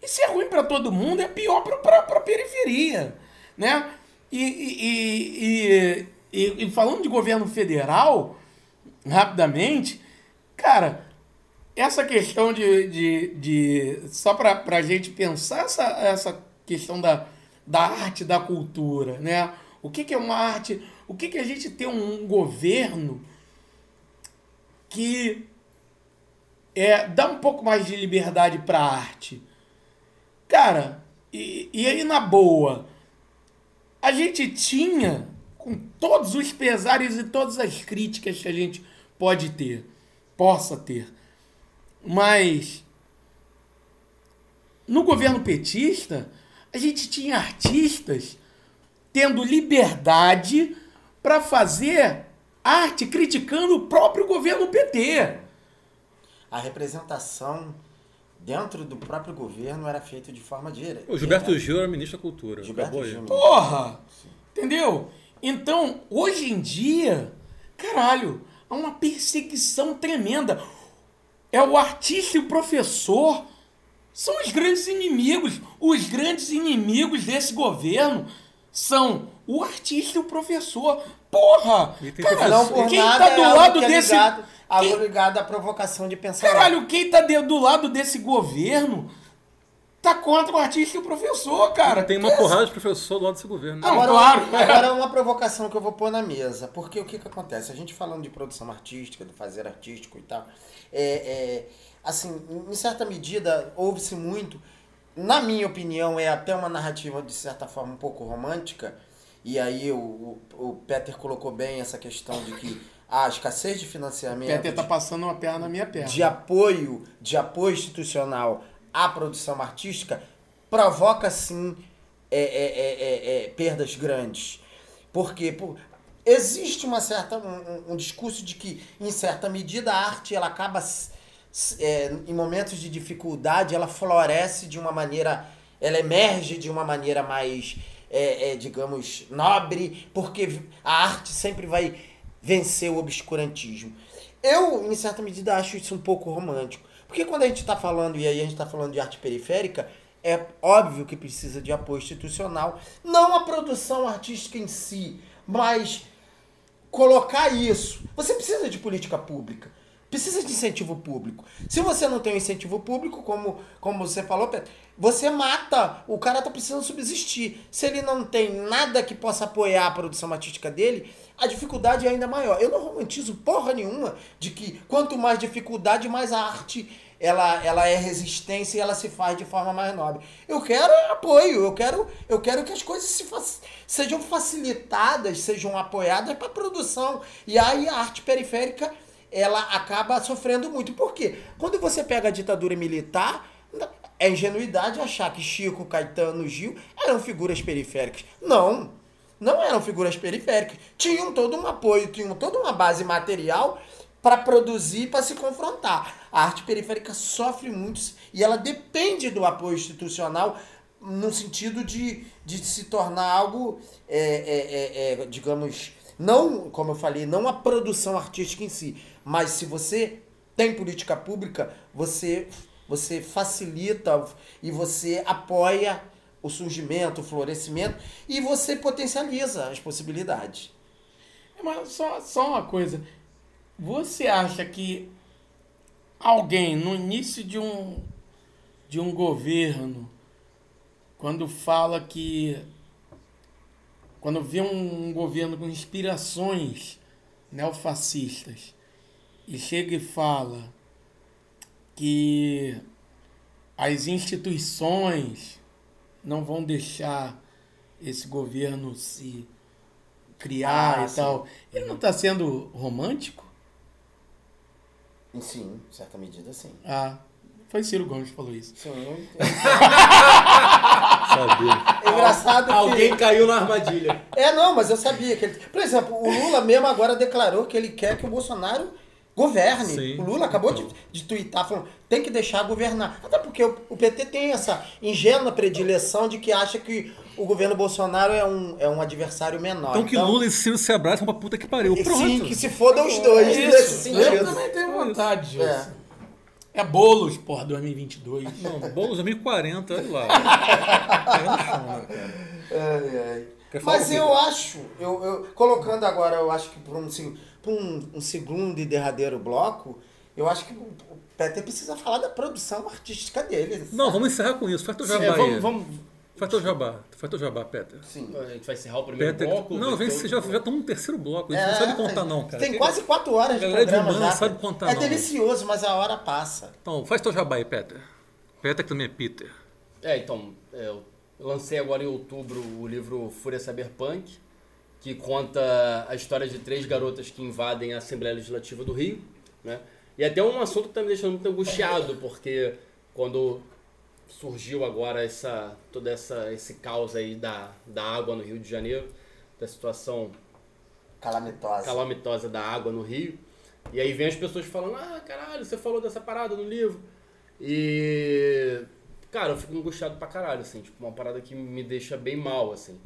E se é ruim para todo mundo, é pior para a periferia. Né? e, e, e e, e falando de governo federal, rapidamente, cara, essa questão de. de, de só para a gente pensar essa, essa questão da, da arte, da cultura, né? O que, que é uma arte? O que, que a gente tem um governo que é, dá um pouco mais de liberdade pra arte. Cara, e, e aí na boa, a gente tinha, com todos os pesares e todas as críticas que a gente pode ter, possa ter, mas no governo petista, a gente tinha artistas tendo liberdade para fazer arte criticando o próprio governo PT. A representação dentro do próprio governo era feita de forma direta. O Gilberto Gil era ministro da Cultura. Gilberto. Gil. Porra! Entendeu? Então, hoje em dia, caralho, há uma perseguição tremenda. É o artista e o professor são os grandes inimigos. Os grandes inimigos desse governo são o artista e o professor. Porra! Cara, Não por quem nada tá do é lado que é desse. ligado, quem- ligado à provocação de pensamento. Caralho, quem tá de- do lado desse governo tá contra o artista e o professor, cara. Tem uma Que- porrada de professor do lado desse governo. Não, Agora, claro. agora uma provocação que eu vou pôr na mesa. Porque o que, que acontece? A gente falando de produção artística, do fazer artístico e tal. É, é, assim, em certa medida, ouve-se muito. Na minha opinião, é até uma narrativa, de certa forma, um pouco romântica. E aí o, o, o Peter colocou bem essa questão de que a escassez de financiamento. Peter tá passando uma perna na minha perna. de apoio, de apoio institucional à produção artística, provoca sim é, é, é, é, é, perdas grandes. Porque por, existe uma certa, um, um- discurso de que, em certa medida, a arte ela acaba, é, em momentos de dificuldade, ela floresce de uma maneira, ela emerge de uma maneira mais, digamos, nobre, porque a arte sempre vai vencer o obscurantismo. Eu, em certa medida, acho isso um pouco romântico. Porque quando a gente está falando, e aí a gente está falando de arte periférica, é óbvio que precisa de apoio institucional. Não a produção artística em si, mas colocar isso. Você precisa de política pública. Precisa de incentivo público. Se você não tem um incentivo público, como, como você falou, Pedro, você mata. O cara tá precisando subsistir. Se ele não tem nada que possa apoiar a produção artística dele, a dificuldade é ainda maior. Eu não romantizo porra nenhuma de que quanto mais dificuldade, mais a arte ela, ela é resistência e ela se faz de forma mais nobre. Eu quero apoio, eu quero, eu quero que as coisas se sejam facilitadas, sejam apoiadas para a produção. E aí a arte periférica ela acaba sofrendo muito. Por quê? Quando você pega a ditadura militar, é ingenuidade achar que Chico, Caetano, Gil eram figuras periféricas. Não, não eram figuras periféricas. Tinham todo um apoio, tinham toda uma base material para produzir, para se confrontar. A arte periférica sofre muito e ela depende do apoio institucional no sentido de, de se tornar algo, é, é, é, é, digamos, não, como eu falei, não a produção artística em si, mas se você tem política pública, você, você facilita e você apoia o surgimento, o florescimento e você potencializa as possibilidades. Mas só, só uma coisa. Você acha que alguém no início de um, de um governo, quando fala que. Quando vê um governo com inspirações neofascistas e chega e fala que as instituições não vão deixar esse governo se criar Ah, e sim. tal. Ele não está sendo romântico? Sim, em certa medida, sim. Ah, foi Ciro Gomes que falou isso. Sim, eu entendo. Sabia. É engraçado que... Alguém caiu na armadilha. É, não, mas eu sabia que ele... Por exemplo, o Lula mesmo agora declarou que ele quer que o Bolsonaro governe. Sim. O Lula acabou de, de twittar falando tem que deixar governar. Até porque o, o PT tem essa ingênua predileção de que acha que o governo Bolsonaro é um, é um adversário menor. Então que Lula e Ciro se abraçam pra puta que pariu. Pronto. Sim, que se foda os dois É nesse isso. Eu também tenho vontade disso. É. É, Boulos, porra, 2022. Não, Boulos 2040, olha lá. <laughs> É falar Mas eu acho, eu, eu- colocando agora, eu acho que por um, seg- por um, um segundo e derradeiro bloco, eu acho que o Peter precisa falar da produção artística dele. Não, vamos encerrar com isso. Faz teu É, jabá aí. vamos, vamos Faz teu jabá. Faz teu jabá, Peter. Sim. A gente vai encerrar o primeiro Peter. bloco. Não, vem, o- já já estamos no terceiro bloco. A gente É, não sabe contar, não, cara. Tem quase quatro horas de Galera de programa humano já. não sabe contar, é não. delicioso, mas a hora passa. Então, faz teu jabá aí, Peter. Peter que também é Peter. É, então, é, eu lancei agora em outubro o livro Fúria Cyberpunk, que conta a história de três garotas que invadem a Assembleia Legislativa do Rio, né? E até um assunto que tá me deixando muito angustiado, porque quando surgiu agora essa toda essa esse caos aí da, da água no Rio de Janeiro, da situação Calamitosa. calamitosa da água no Rio. E aí vem as pessoas falando, ah, caralho, você falou dessa parada no livro. E. Cara, eu fico angustiado pra caralho, assim, tipo, uma parada que me deixa bem mal, assim.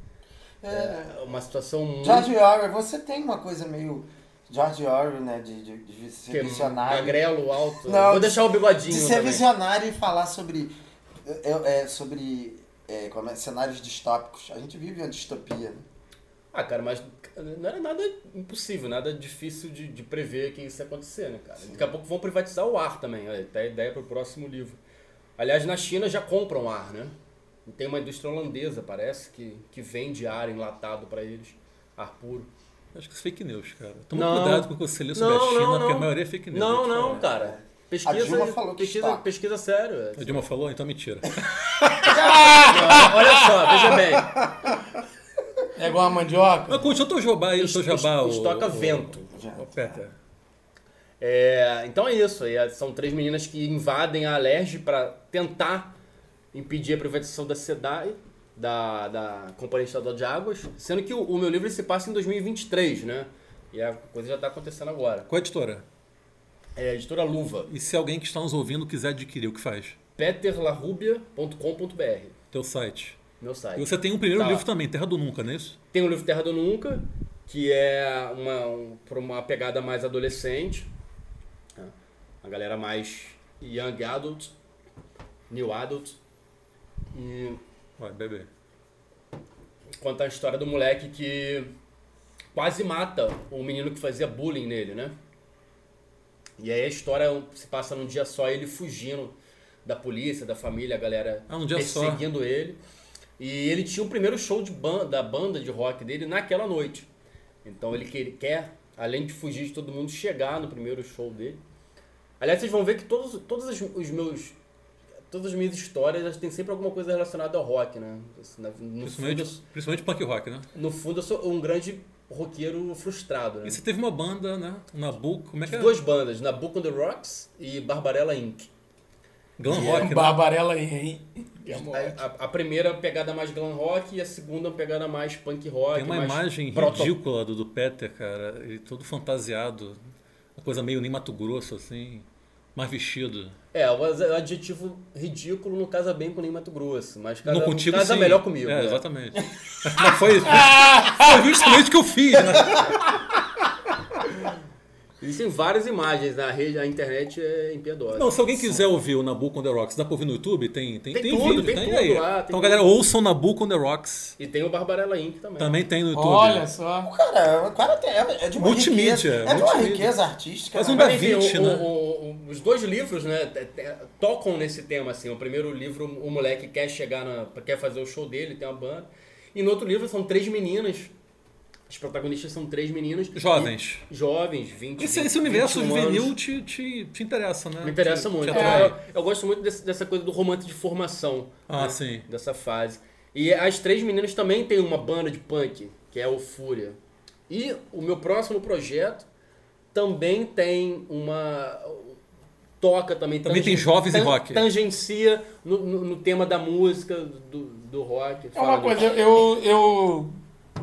É uma situação muito. George Orwell, você tem uma coisa meio George Orwell, né? De, de, de ser que é visionário. Magrelo, alto. Não, Vou deixar o bigodinho. De ser também. visionário e falar sobre. É, é, sobre é, como é, cenários distópicos. A gente vive uma distopia, né? Ah, cara, mas não era nada impossível, nada difícil de, de prever que isso ia acontecer, né, cara? Daqui a pouco vão privatizar o ar também, olha, tá a ideia pro próximo livro. Aliás, na China já compram ar, né? E Tem uma indústria holandesa, parece, que, que vende ar enlatado pra eles, ar puro. Acho que isso é fake news, cara. Toma Não. cuidado com o que você lê sobre a China, porque a maioria é fake news. Não, não, cara. Pesquisa, A Dilma falou que pesquisa, está. pesquisa sério. é. A Dilma falou, então mentira. Não, olha só, veja bem. É igual a mandioca. Mas conte o teu jabá aí, o teu jabá. o- Estoca o- vento. o Peter. É, então é isso. aí, são três meninas que invadem a Alerj para tentar impedir a privatização da SEDAI, da, da Companhia Estadual de Águas, sendo que o, o meu livro se passa em 2023, né? E a coisa já está acontecendo agora. Qual é a editora? É a editora Luva, E se alguém que está nos ouvindo quiser adquirir, o que faz? peterlarrubia.com.br, Teu site. meu site. E você tem um primeiro Tá. livro também, Terra do Nunca, não é isso? Tem o livro Terra do Nunca, que é uma, um, uma pegada mais adolescente. né? Uma galera mais young adult, new adult. E Vai, bebê. conta a história do moleque que quase mata o menino que fazia bullying nele, né? E aí a história se passa num dia só, ele fugindo da polícia, da família, a galera Ah, num dia só. perseguindo ele. E ele tinha o primeiro show de banda, da banda de rock dele naquela noite. Então ele que- quer, além de fugir de todo mundo, chegar no primeiro show dele. Aliás, vocês vão ver que todos, todos os, os meus. Todas as minhas histórias elas têm sempre alguma coisa relacionada ao rock, né? Assim, No fundo, Principalmente, eu- principalmente punk rock, né? no fundo, eu sou um grande roqueiro frustrado, né? E você teve uma banda, né? Nabucco, como é que é? Duas bandas, Nabucco on the Rocks e Barbarella Inc. Glam rock, né? Barbarella aí. A, a- a primeira pegada mais glam rock e a segunda pegada mais punk rock. Tem uma mais imagem proto- ridícula do, do Peter, cara. Ele todo fantasiado. Uma coisa meio nem Mato Grosso, assim. Mais vestido. É, o o adjetivo ridículo não casa bem com nem Mato Grosso, mas casa, não contigo, casa sim. melhor comigo. É, né? exatamente. <laughs> Mas foi, foi justamente o que eu fiz, né? <laughs> Existem várias imagens na rede, a internet é impiedosa. Não, se alguém quiser ouvir o Nabucco on the Rocks, dá pra ouvir no YouTube? Tem, tem, Tem tem, tudo, vídeo, tem tem, tudo aí. lá, tem então, tudo. galera, ouçam Nabucco on the Rocks. E tem o Barbarella Inc. também. Também tem no YouTube. Olha só. Cara, o cara tem, é de uma Multimídia, riqueza. É de uma multimídia. riqueza artística. Né? um Mas Da Vinci, o- né? o- o- os dois livros, né, tocam nesse tema, assim. O primeiro livro, o moleque quer chegar na... quer fazer o show dele, tem uma banda. E no outro livro são três meninas. Os protagonistas são três meninas. Jovens. E- jovens, 20 Esse, 20, esse universo 21 juvenil te, te, te interessa, né? Me interessa Te- muito. te É, eu, eu gosto muito desse- dessa coisa do romance de formação. Ah, né, sim. Dessa fase. E as três meninas também têm uma banda de punk, que é o Fúria. E o meu próximo projeto também tem uma. Toca também. Também tem jovens e rock. Tangencia no, no, no tema da música, do, do rock. É uma coisa, eu, eu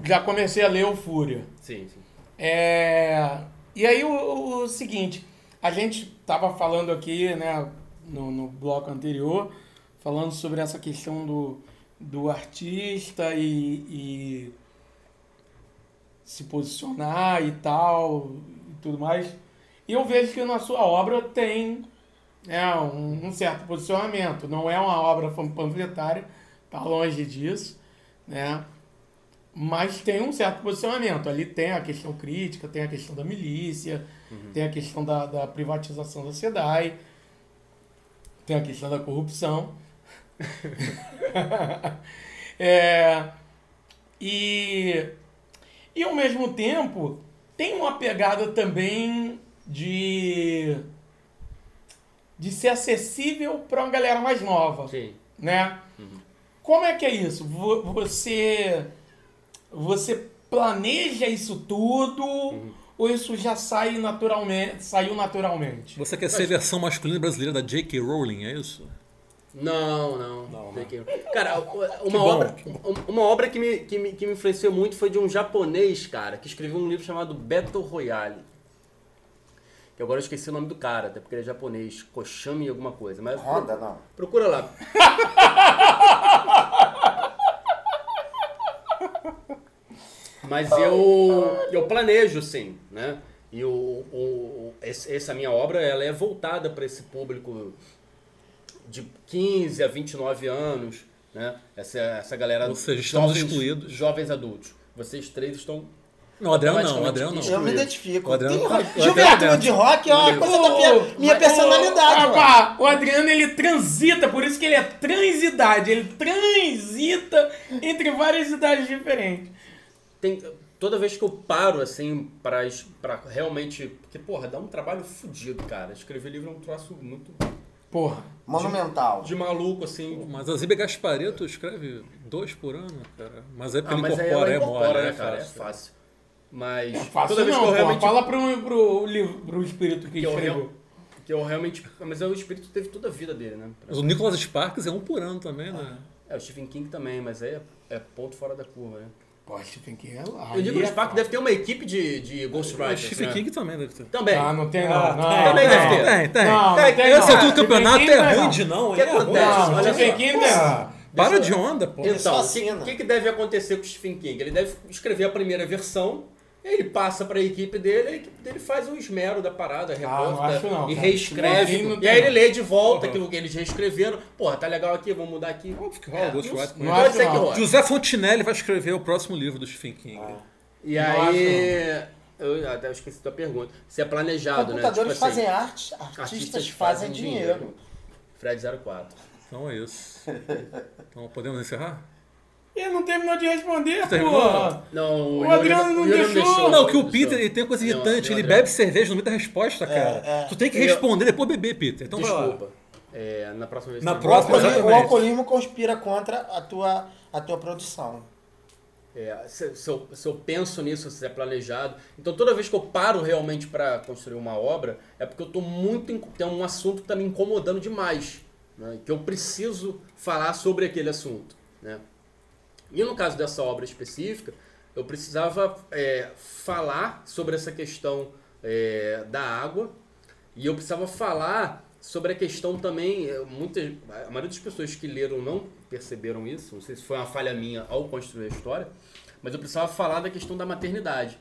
já comecei a ler o Fúria. Sim, sim. É, e aí o, o seguinte, a gente estava falando aqui, né, no, no bloco anterior, falando sobre essa questão do, do artista e, e se posicionar e tal, e tudo mais. E eu vejo que na sua obra tem né, um, um certo posicionamento. Não é uma obra pan- panfletária, tá longe disso, né? Mas tem um certo posicionamento. Ali tem a questão crítica, tem a questão da milícia, tem a questão da, da privatização da SEDAI, tem a questão da corrupção. <laughs> É, e, e ao mesmo tempo tem uma pegada também de de ser acessível para uma galera mais nova, Sim. né? Como é que é isso? Vo- Você você planeja isso tudo ou isso já sai naturalmente, saiu naturalmente? Você quer ser a versão masculina brasileira da J.K. Rowling, é isso? Não, não. Tem que- Cara, uma bom, obra, que uma obra que, me, que, me, que me influenciou muito foi de um japonês, cara, que escreveu um livro chamado Battle Royale. Que agora eu esqueci o nome do cara, até porque ele é japonês, Koshami alguma coisa. Mas Honda, não. Procura lá. <laughs> Mas eu, eu planejo, sim, né? E o, o- o- esse- essa minha obra ela é voltada para esse público de 15 a 29 anos, né? Essa, essa galera Ou seja, estamos jovens, excluídos. jovens adultos. Vocês três estão Não, o Adriano não, o Adriano Eu não. me identifico. O Adriano- Tem o rock. Adriano Juventude dentro. rock é uma coisa da minha, personalidade. rapá, o Adriano ele transita, por isso que ele é transidade. Ele transita entre várias idades diferentes. Tem toda vez que eu paro assim para para realmente porque porra dá um trabalho fodido cara escrever livro é um troço muito Porra. Monumental. de maluco assim Mas a Zíbia Gaspareto escreve dois por ano, cara. Mas é porque ah, ele mas aí incorpora, ela é mole, né, é cara é fácil. fácil mas Fácil toda vez não, que eu realmente Fala pro, pro, livro, pro espírito que, que eu, escreveu. que eu realmente mas é o espírito teve toda a vida dele né Mas o Nicholas Sparks é um por ano também, né? é o Stephen King também mas aí é, é ponto fora da curva né Pô, Stephen King é lá. eu digo Aí o é Spark deve ter uma equipe de, de O ghostwriters Stephen né? King também deve ter. também Ah, não tem não. Ah, não também não. deve ter. Tem, tem. Não, não Tem, tem Esse não. altura do campeonato é não ruim não. de não, O que é acontece? Não, Stephen. King não. Para de onda, pô. Então, o que, que que deve acontecer com o Stephen King? Ele deve escrever a primeira versão, ele passa para a equipe dele, a equipe dele faz o esmero da parada, acho revolta não, e reescreve. Não, não e aí ele lê de volta aquilo que eles reescreveram. Porra, tá legal aqui, vamos mudar aqui. Óbvio que rola É, com. Pode ser que rola. José Fontinelli vai escrever o próximo livro do Stephen King. Ah. E Não aí. Eu até esqueci da pergunta. Se é planejado, né? Computadores Tipo assim, fazem arte, artistas, fazem dinheiro. Fred 04. Então é isso. Então podemos encerrar? Ele não terminou de responder, porra. Não, O Adriano não deixou. Não, que o Peter ele tem uma coisa irritante, ele bebe cerveja no meio da resposta, cara. é. Tu tem que Eu- responder depois beber, Peter. Então vai lá. Desculpa. É, na próxima vez. Na O próxima, o exatamente. alcoolismo conspira contra a tua, a tua produção. É, se, se eu, se eu penso nisso, se é planejado. Então toda vez que eu paro realmente para construir uma obra, é porque eu tô muito. Tem um assunto que tá me incomodando demais. né, que eu preciso falar sobre aquele assunto. Né? E no caso dessa obra específica, eu precisava é, falar sobre essa questão é, da água e eu precisava falar sobre a questão também. é, Muitas, a maioria das pessoas que leram não perceberam isso, não sei se foi uma falha minha ao construir a história, mas eu precisava falar da questão da maternidade.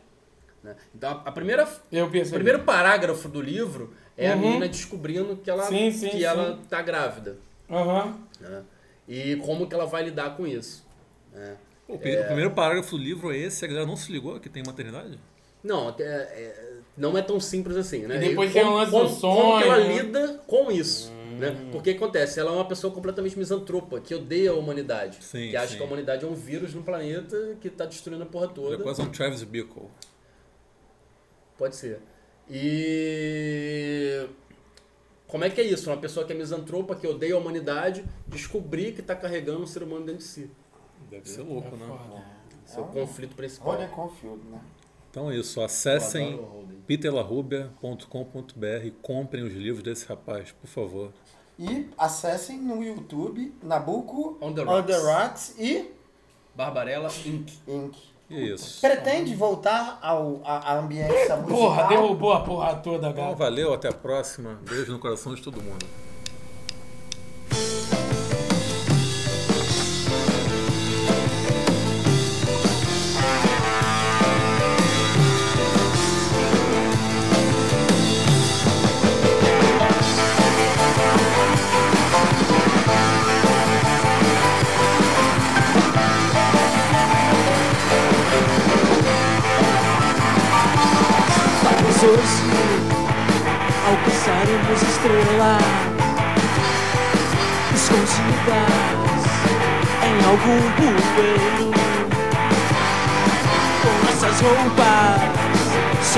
né? Então, a, a primeira, o primeiro parágrafo do livro é a Uhum. menina descobrindo que ela, Sim, sim, que sim. ela tá grávida. Aham. né? E como que ela vai lidar com isso. Né? O, pri- o primeiro parágrafo do livro é esse, a galera não se ligou que tem maternidade? Não, é- é- não é tão simples assim, né? E depois E tem como, como, do como que ela sonho, né? lida com isso, né? Porque acontece, ela é uma pessoa completamente misantropa, que odeia a humanidade. Sim, que acha sim. que a humanidade é um vírus no planeta que tá destruindo a porra Ele toda. é quase um Travis Bickle. Pode ser. E... Como é que é isso? Uma pessoa que é misantropa, que odeia a humanidade, descobrir que tá carregando um ser humano dentro de si. Deve ser louco, né? Esse é o conflito principal. Holden Confield, né? Então é isso, acessem peterlarrubia.com.br e comprem os livros desse rapaz, por favor. E acessem no YouTube Nabucco On the On the Rocks. Rocks e Barbarella Inc. Inc. É isso. Pretende voltar ao, à, à ambiência musical? Porra, derrubou a porra toda, Então cara. valeu, até a próxima. Beijo no coração de todo mundo.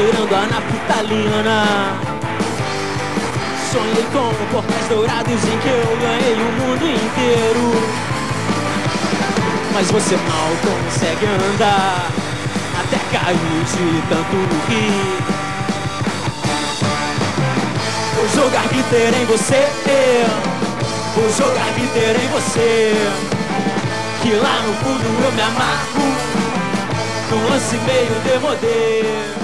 Cheirando a naputalina Sonhei com portais dourados em que eu ganhei o mundo inteiro. Mas você mal consegue andar. Até cair de tanto rir. Vou jogar glitter em você. Vou jogar glitter em você. Que lá no fundo eu me amarro. No lance meio demodê